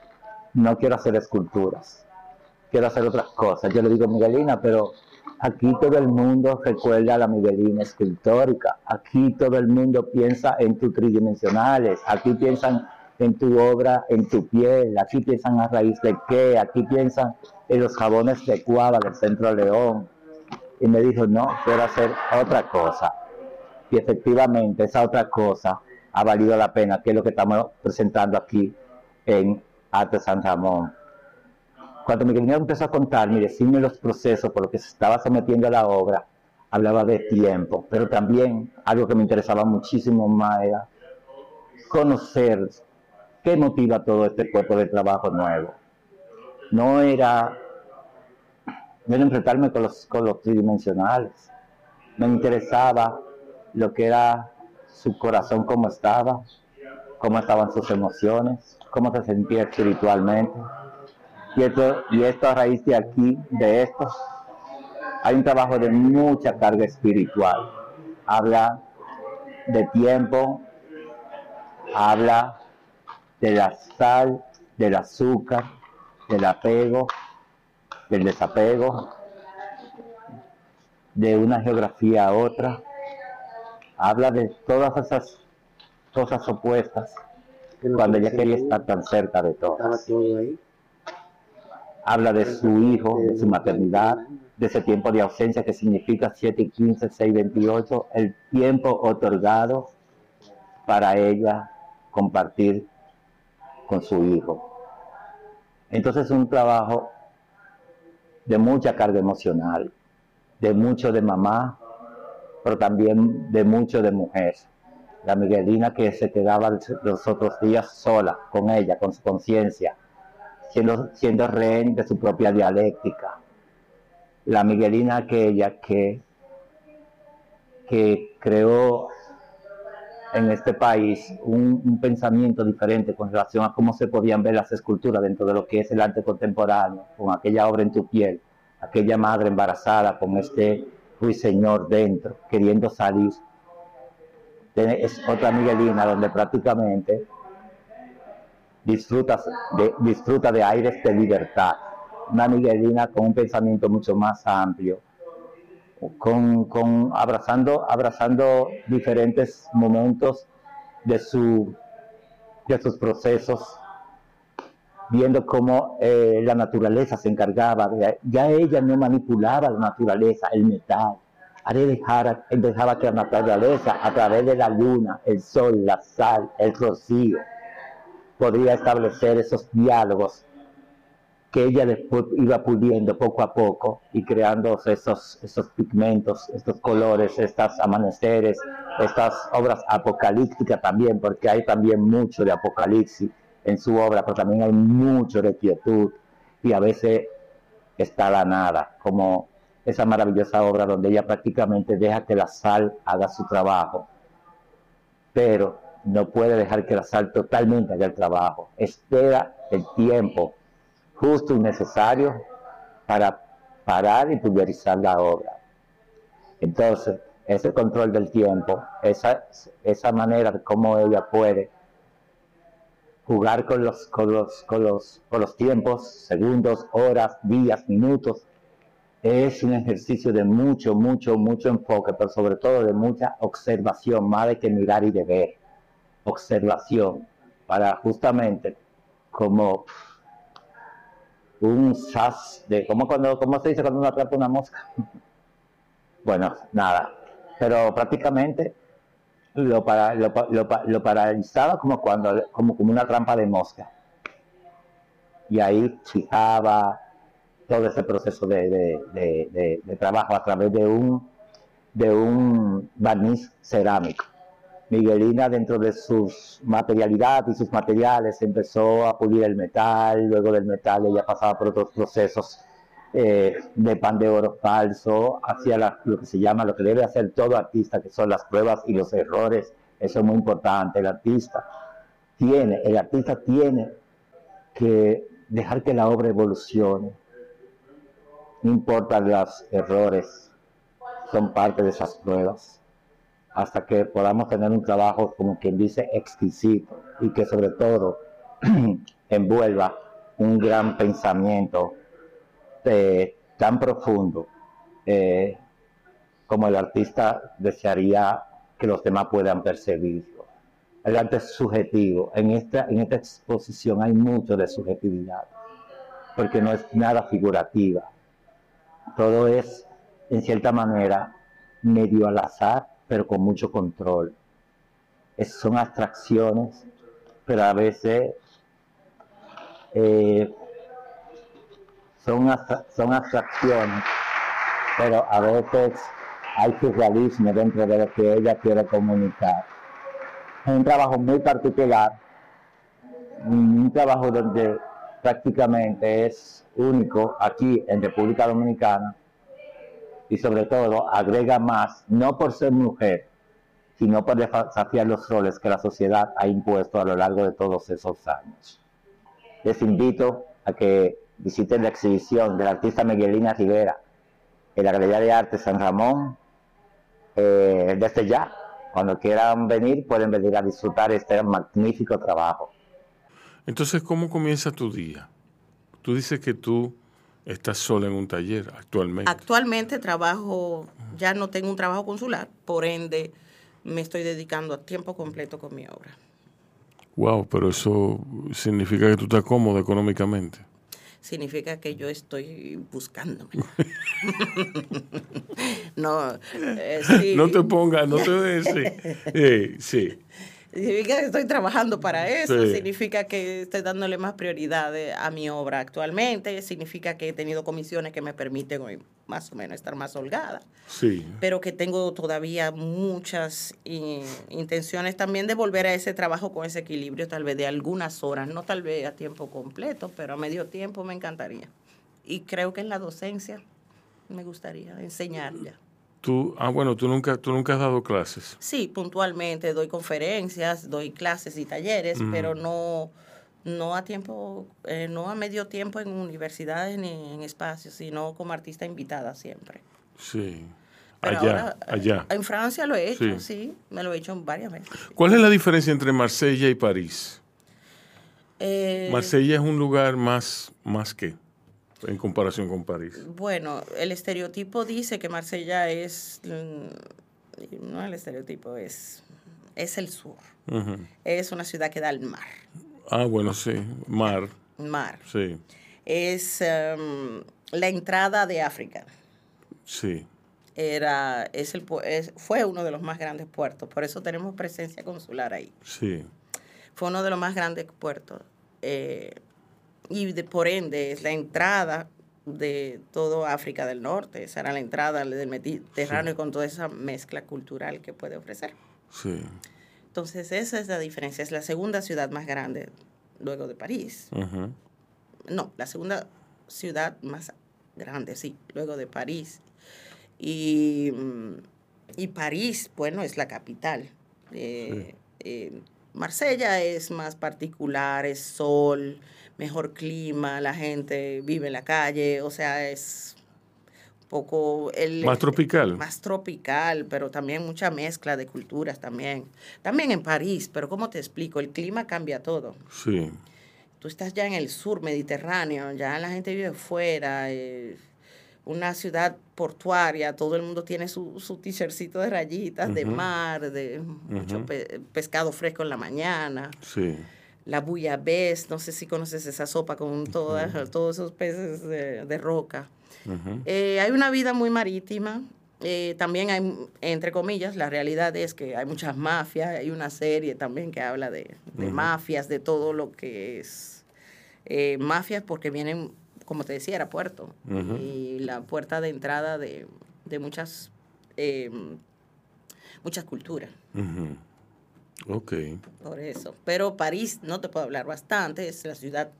no quiero hacer esculturas, quiero hacer otras cosas. Yo le digo, Miguelina, pero aquí todo el mundo recuerda a la Miguelina escultórica, aquí todo el mundo piensa en tus tridimensionales, aquí piensan en tu obra, en tu piel, aquí piensan a raíz de qué, aquí piensan en los jabones de Cuava del Centro León. Y me dijo, no, quiero hacer otra cosa. Y efectivamente esa otra cosa ha valido la pena, que es lo que estamos presentando aquí en Arte San Ramón. Cuando Miguel empezó a contarme y decirme los procesos por los que se estaba sometiendo a la obra, hablaba de tiempo, pero también algo que me interesaba muchísimo más era conocer qué motiva todo este cuerpo de trabajo nuevo. No era, enfrentarme con los, con los tridimensionales, me interesaba lo que era su corazón, cómo estaba, cómo estaban sus emociones, cómo se sentía espiritualmente. Y esto, y esto a raíz de aquí, de esto, hay un trabajo de mucha carga espiritual. Habla de tiempo, habla de la sal, del azúcar, del apego, del desapego, de una geografía a otra. Habla de todas esas cosas opuestas cuando ella quería estar tan cerca de todos. Habla de su hijo, de su maternidad, de ese tiempo de ausencia que significa 7 y 15, 6 28, el tiempo otorgado para ella compartir con su hijo. Entonces es un trabajo de mucha carga emocional, de mucho de mamá, pero también de mucho de mujer. La Miguelina que se quedaba los otros días sola con ella, con su conciencia, siendo, siendo rehén de su propia dialéctica. La Miguelina aquella que, que creó en este país un, un, pensamiento diferente con relación a cómo se podían ver las esculturas dentro de lo que es el arte contemporáneo, con aquella obra en tu piel, aquella madre embarazada con este ruiseñor dentro, queriendo salir. Es otra Miguelina donde prácticamente disfruta de, disfruta de aires de libertad. Una Miguelina con un pensamiento mucho más amplio, con, con abrazando, abrazando diferentes momentos de, su, de sus procesos, viendo cómo eh, la naturaleza se encargaba, ya ella no manipulaba la naturaleza, el metal, dejaba, dejaba que la naturaleza, a través de la luna, el sol, la sal, el rocío, podría establecer esos diálogos que ella después iba puliendo poco a poco y creando esos, esos pigmentos, estos colores, estos amaneceres, estas obras apocalípticas también, porque hay también mucho de apocalipsis en su obra, pero también hay mucho de quietud y a veces está la nada, como esa maravillosa obra donde ella prácticamente deja que la sal haga su trabajo, pero no puede dejar que sal totalmente haga el trabajo, espera el tiempo justo y necesario para parar y pulverizar la obra. Entonces, ese control del tiempo, esa, esa manera de cómo ella puede jugar con los, con, los, con, los, con los tiempos, segundos, horas, días, minutos, es un ejercicio de mucho, mucho, mucho enfoque, pero sobre todo de mucha observación, más de que mirar y de ver. Observación, para justamente como un sas de, ¿cómo, cuando, ¿cómo se dice cuando uno atrapa una mosca? bueno, nada, pero prácticamente lo, para, lo, lo, lo, paralizaba como, cuando, como, como una trampa de mosca. Y ahí fijaba todo ese proceso de, de, de, de trabajo a través de un, de un barniz cerámico. Miguelina dentro de sus materialidad y sus materiales empezó a pulir el metal, luego del metal ella pasaba por otros procesos eh, de pan de oro falso, hacia lo que se llama, lo que debe hacer todo artista, que son las pruebas y los errores, eso es muy importante, el artista tiene, el artista tiene que dejar que la obra evolucione, no importa los errores, son parte de esas pruebas hasta que podamos tener un trabajo, como quien dice, exquisito y que sobre todo envuelva un gran pensamiento eh, tan profundo eh, como el artista desearía que los demás puedan percibirlo. El arte es subjetivo. En esta, en esta exposición hay mucho de subjetividad, porque no es nada figurativa. Todo es, en cierta manera, medio al azar pero con mucho control. Es, son abstracciones, pero a veces eh, son, abstracciones, pero a veces hay surrealismo dentro de lo que ella quiere comunicar. Es un trabajo muy particular, un trabajo donde prácticamente es único aquí en República Dominicana y sobre todo agrega más, no por ser mujer, sino por desafiar los roles que la sociedad ha impuesto a lo largo de todos esos años. Les invito a que visiten la exhibición de la artista Miguelina Rivera en la Galería de Arte San Ramón eh, desde ya. Cuando quieran venir, pueden venir a disfrutar este magnífico trabajo. Entonces, ¿cómo comienza tu día? Tú dices que tú Estás sola en un taller actualmente. Actualmente trabajo, ya no tengo un trabajo consular, por ende me estoy dedicando a tiempo completo con mi obra. Wow, pero eso significa que tú estás cómodo económicamente. Significa que yo estoy buscándome. no, eh, no te pongas, no te des. Sí, sí. Significa que estoy trabajando para eso, Sí. significa que estoy dándole más prioridad a mi obra actualmente, significa que he tenido comisiones que me permiten hoy más o menos estar más holgada, Sí. pero que tengo todavía muchas eh, intenciones también de volver a ese trabajo con ese equilibrio, tal vez de algunas horas, no tal vez a tiempo completo, pero a medio tiempo me encantaría. Y creo que en la docencia me gustaría enseñar ya. Tú, ah, bueno, tú nunca, tú nunca has dado clases. Sí, puntualmente doy conferencias, doy clases y talleres, pero no, no a tiempo, eh, no a medio tiempo en universidades ni en espacios, sino como artista invitada siempre. Sí. Pero allá, ahora, eh, allá. En Francia lo he hecho, Sí. sí. me lo he hecho varias veces. ¿Cuál es la diferencia entre Marsella y París? Eh, Marsella es un lugar más, más que en comparación con París. Bueno, el estereotipo dice que Marsella es, mm, no el estereotipo, es, es el sur. Es una ciudad que da al mar. Ah, bueno, sí. Mar. Mar. Sí, Es em, la entrada de África. sí. Era, es el, es- fue uno de los más grandes puertos, por eso tenemos presencia consular ahí. Sí. Fue uno de los más grandes puertos. eh, y de- por ende es la entrada de todo África del Norte. Esa era la entrada del Mediterráneo con toda esa mezcla cultural que puede ofrecer. Sí. Entonces esa es la diferencia. Es la segunda ciudad más grande luego de París. No, la segunda ciudad más grande, sí, luego de París. Y, mm, y París, bueno, es la capital. Eh, eh, Marsella es más particular, es sol, mejor clima, la gente vive en la calle, o sea, es un poco... El, Más tropical. Más tropical, pero también mucha mezcla de culturas también. También en París, pero ¿cómo te explico? El clima cambia todo Sí. tú estás ya en el sur mediterráneo, ya la gente vive fuera, eh, una ciudad portuaria, todo el mundo tiene su, su t-shirtcito de rayitas, de mar, de mucho pe- pescado fresco en la mañana, Sí. La bouillabaisse, no sé si conoces esa sopa con todas, todos esos peces de, de roca. Eh, hay una vida muy marítima. eh, también hay, entre comillas, la realidad es que hay muchas mafias. Hay una serie también que habla de, mafias, de todo lo que es eh, mafias, porque vienen, como te decía, era puerto. Y la puerta de entrada de, de muchas, eh, muchas culturas. Ok. Por eso. Pero París, no te puedo hablar bastante, es la ciudad,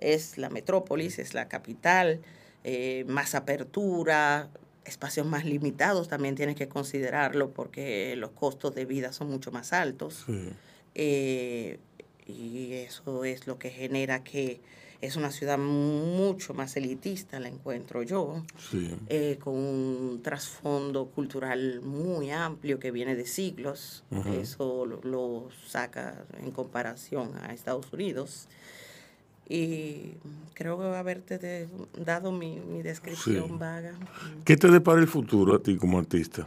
es la metrópolis, es la capital, eh, más apertura, espacios más limitados también tienes que considerarlo porque los costos de vida son mucho más altos. Sí. Eh, y eso es lo que genera que es una ciudad mucho más elitista, la encuentro yo Sí. eh, con un trasfondo cultural muy amplio que viene de siglos. Eso lo, lo saca en comparación a Estados Unidos. Y creo que haberte de- dado mi, mi descripción Sí. vaga. ¿Qué te depara el futuro a ti como artista?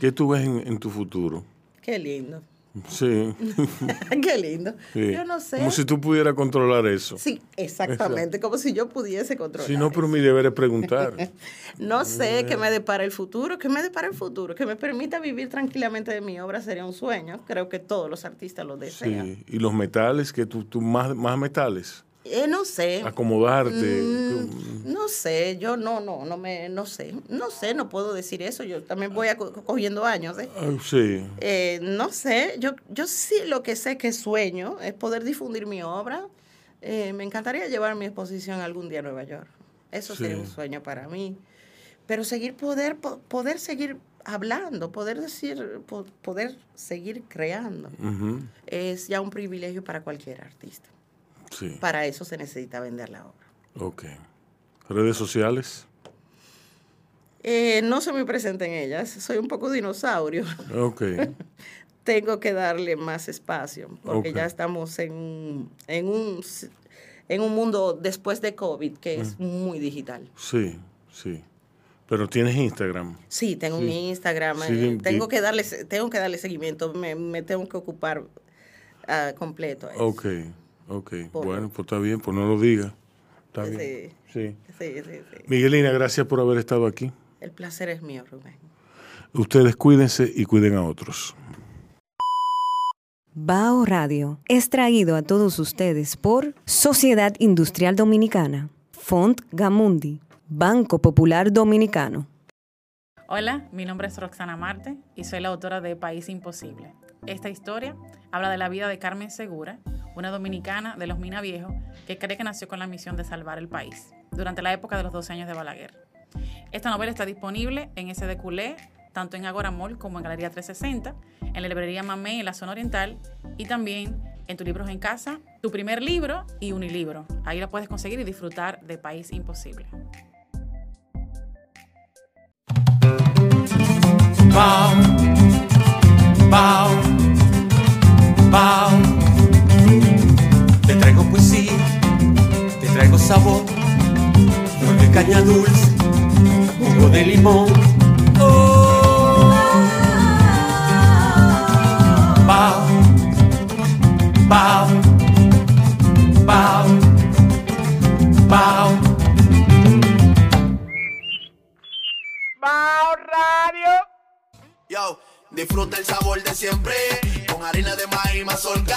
¿Qué tú ves en, en tu futuro? Qué lindo. Sí. Qué lindo. Sí. Yo no sé. Como si tú pudieras controlar eso. Sí, exactamente. Como si yo pudiese controlar. Si no, pero mi deber es preguntar. No sé Eh. qué me depara el futuro, qué me depara el futuro, que me permita vivir tranquilamente de mi obra sería un sueño. Creo que todos los artistas lo desean. Sí. Y los metales, que tú, tú más, más metales. Eh, no sé. Acomodarte. Mm, no sé, yo no, no, no me, no sé, no sé, no puedo decir eso. Yo también voy a co- cogiendo años, ¿eh? Ah, sí. Eh, no sé, yo, yo sí lo que sé que sueño es poder difundir mi obra. Eh, me encantaría llevar mi exposición algún día a Nueva York. Eso sería un sueño para mí. Pero seguir, poder, po- poder seguir hablando, poder decir, po- poder seguir creando, es ya un privilegio para cualquier artista. Sí. Para eso se necesita vender la obra. Ok. ¿Redes sociales? Eh, no soy muy presente en ellas, soy un poco dinosaurio. Ok. Tengo que darle más espacio, porque ya estamos en, un- en, un, en un mundo después de COVID que es muy digital. Sí, sí. Pero tienes Instagram. Sí, tengo un Sí. Instagram, Sí, eh, tengo, que darle, se- tengo que darle seguimiento, me, me tengo que ocupar ah, completo. a eso. Ok, ok. Por- Bueno, pues está bien, pues no lo diga. Está bien. Sí. sí, sí, sí. Miguelina, gracias por haber estado aquí. El placer es mío, Rubén. Ustedes cuídense y cuiden a otros. Bao Radio es traído a todos ustedes por Sociedad Industrial Dominicana, Font Gamundi, Banco Popular Dominicano. Hola, mi nombre es Roxana Marte y soy la autora de País Imposible. Esta historia habla de la vida de Carmen Segura, una dominicana de los Mina Viejos que cree que nació con la misión de salvar el país durante la época de los 12 años de Balaguer. Esta novela está disponible en SD Culé, tanto en Agora Mall como en Galería 360, en la librería Mamé en la zona oriental y también en tus libros en casa, tu primer libro y unilibro. Ahí la puedes conseguir y disfrutar de País Imposible. Te traigo poesía, te traigo sabor, flor de caña dulce, jugo de limón. Oh. Bao, bao, bao, bao. Bao Radio. Yo, disfruta el sabor de siempre con harina de maíz mazorca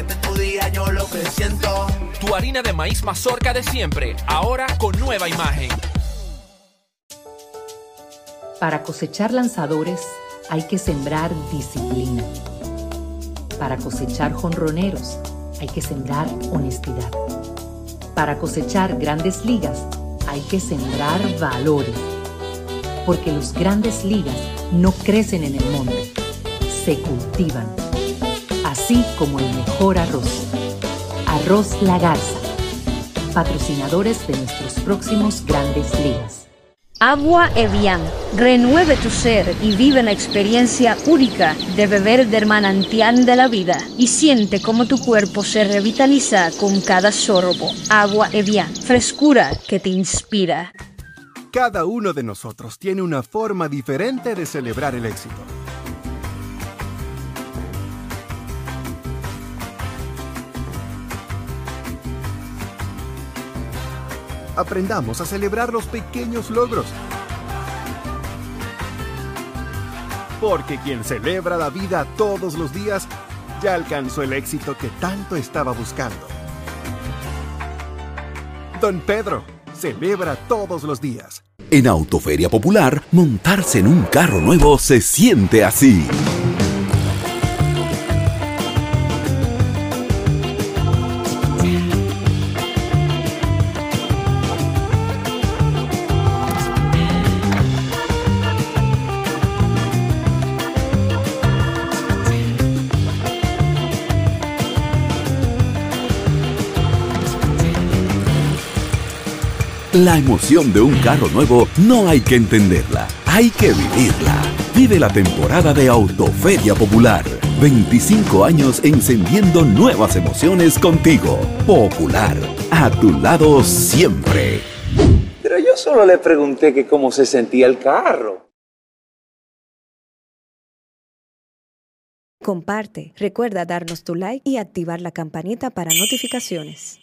Este es tu día, yo lo que siento. Tu harina de maíz mazorca de siempre, ahora con nueva imagen. Para cosechar lanzadores hay que sembrar disciplina. Para cosechar jonroneros hay que sembrar honestidad. Para cosechar grandes ligas hay que sembrar valores. Porque los grandes ligas no crecen en el monte, se cultivan. Así como el mejor arroz. Arroz La Garza. Patrocinadores de nuestros próximos grandes ligas. Agua Evian. Renueve tu ser y vive la experiencia única de beber del manantial de la vida y siente cómo tu cuerpo se revitaliza con cada sorbo. Agua Evian. Frescura que te inspira. Cada uno de nosotros tiene una forma diferente de celebrar el éxito. Aprendamos a celebrar los pequeños logros. Porque quien celebra la vida todos los días ya alcanzó el éxito que tanto estaba buscando. Don Pedro celebra todos los días. En Autoferia Popular, montarse en un carro nuevo se siente así. La emoción de un carro nuevo no hay que entenderla, hay que vivirla. Vive la temporada de Autoferia Popular. 25 años encendiendo nuevas emociones contigo. Popular, a tu lado siempre. Pero yo solo le pregunté que cómo se sentía el carro. Comparte, recuerda darnos tu like y activar la campanita para notificaciones.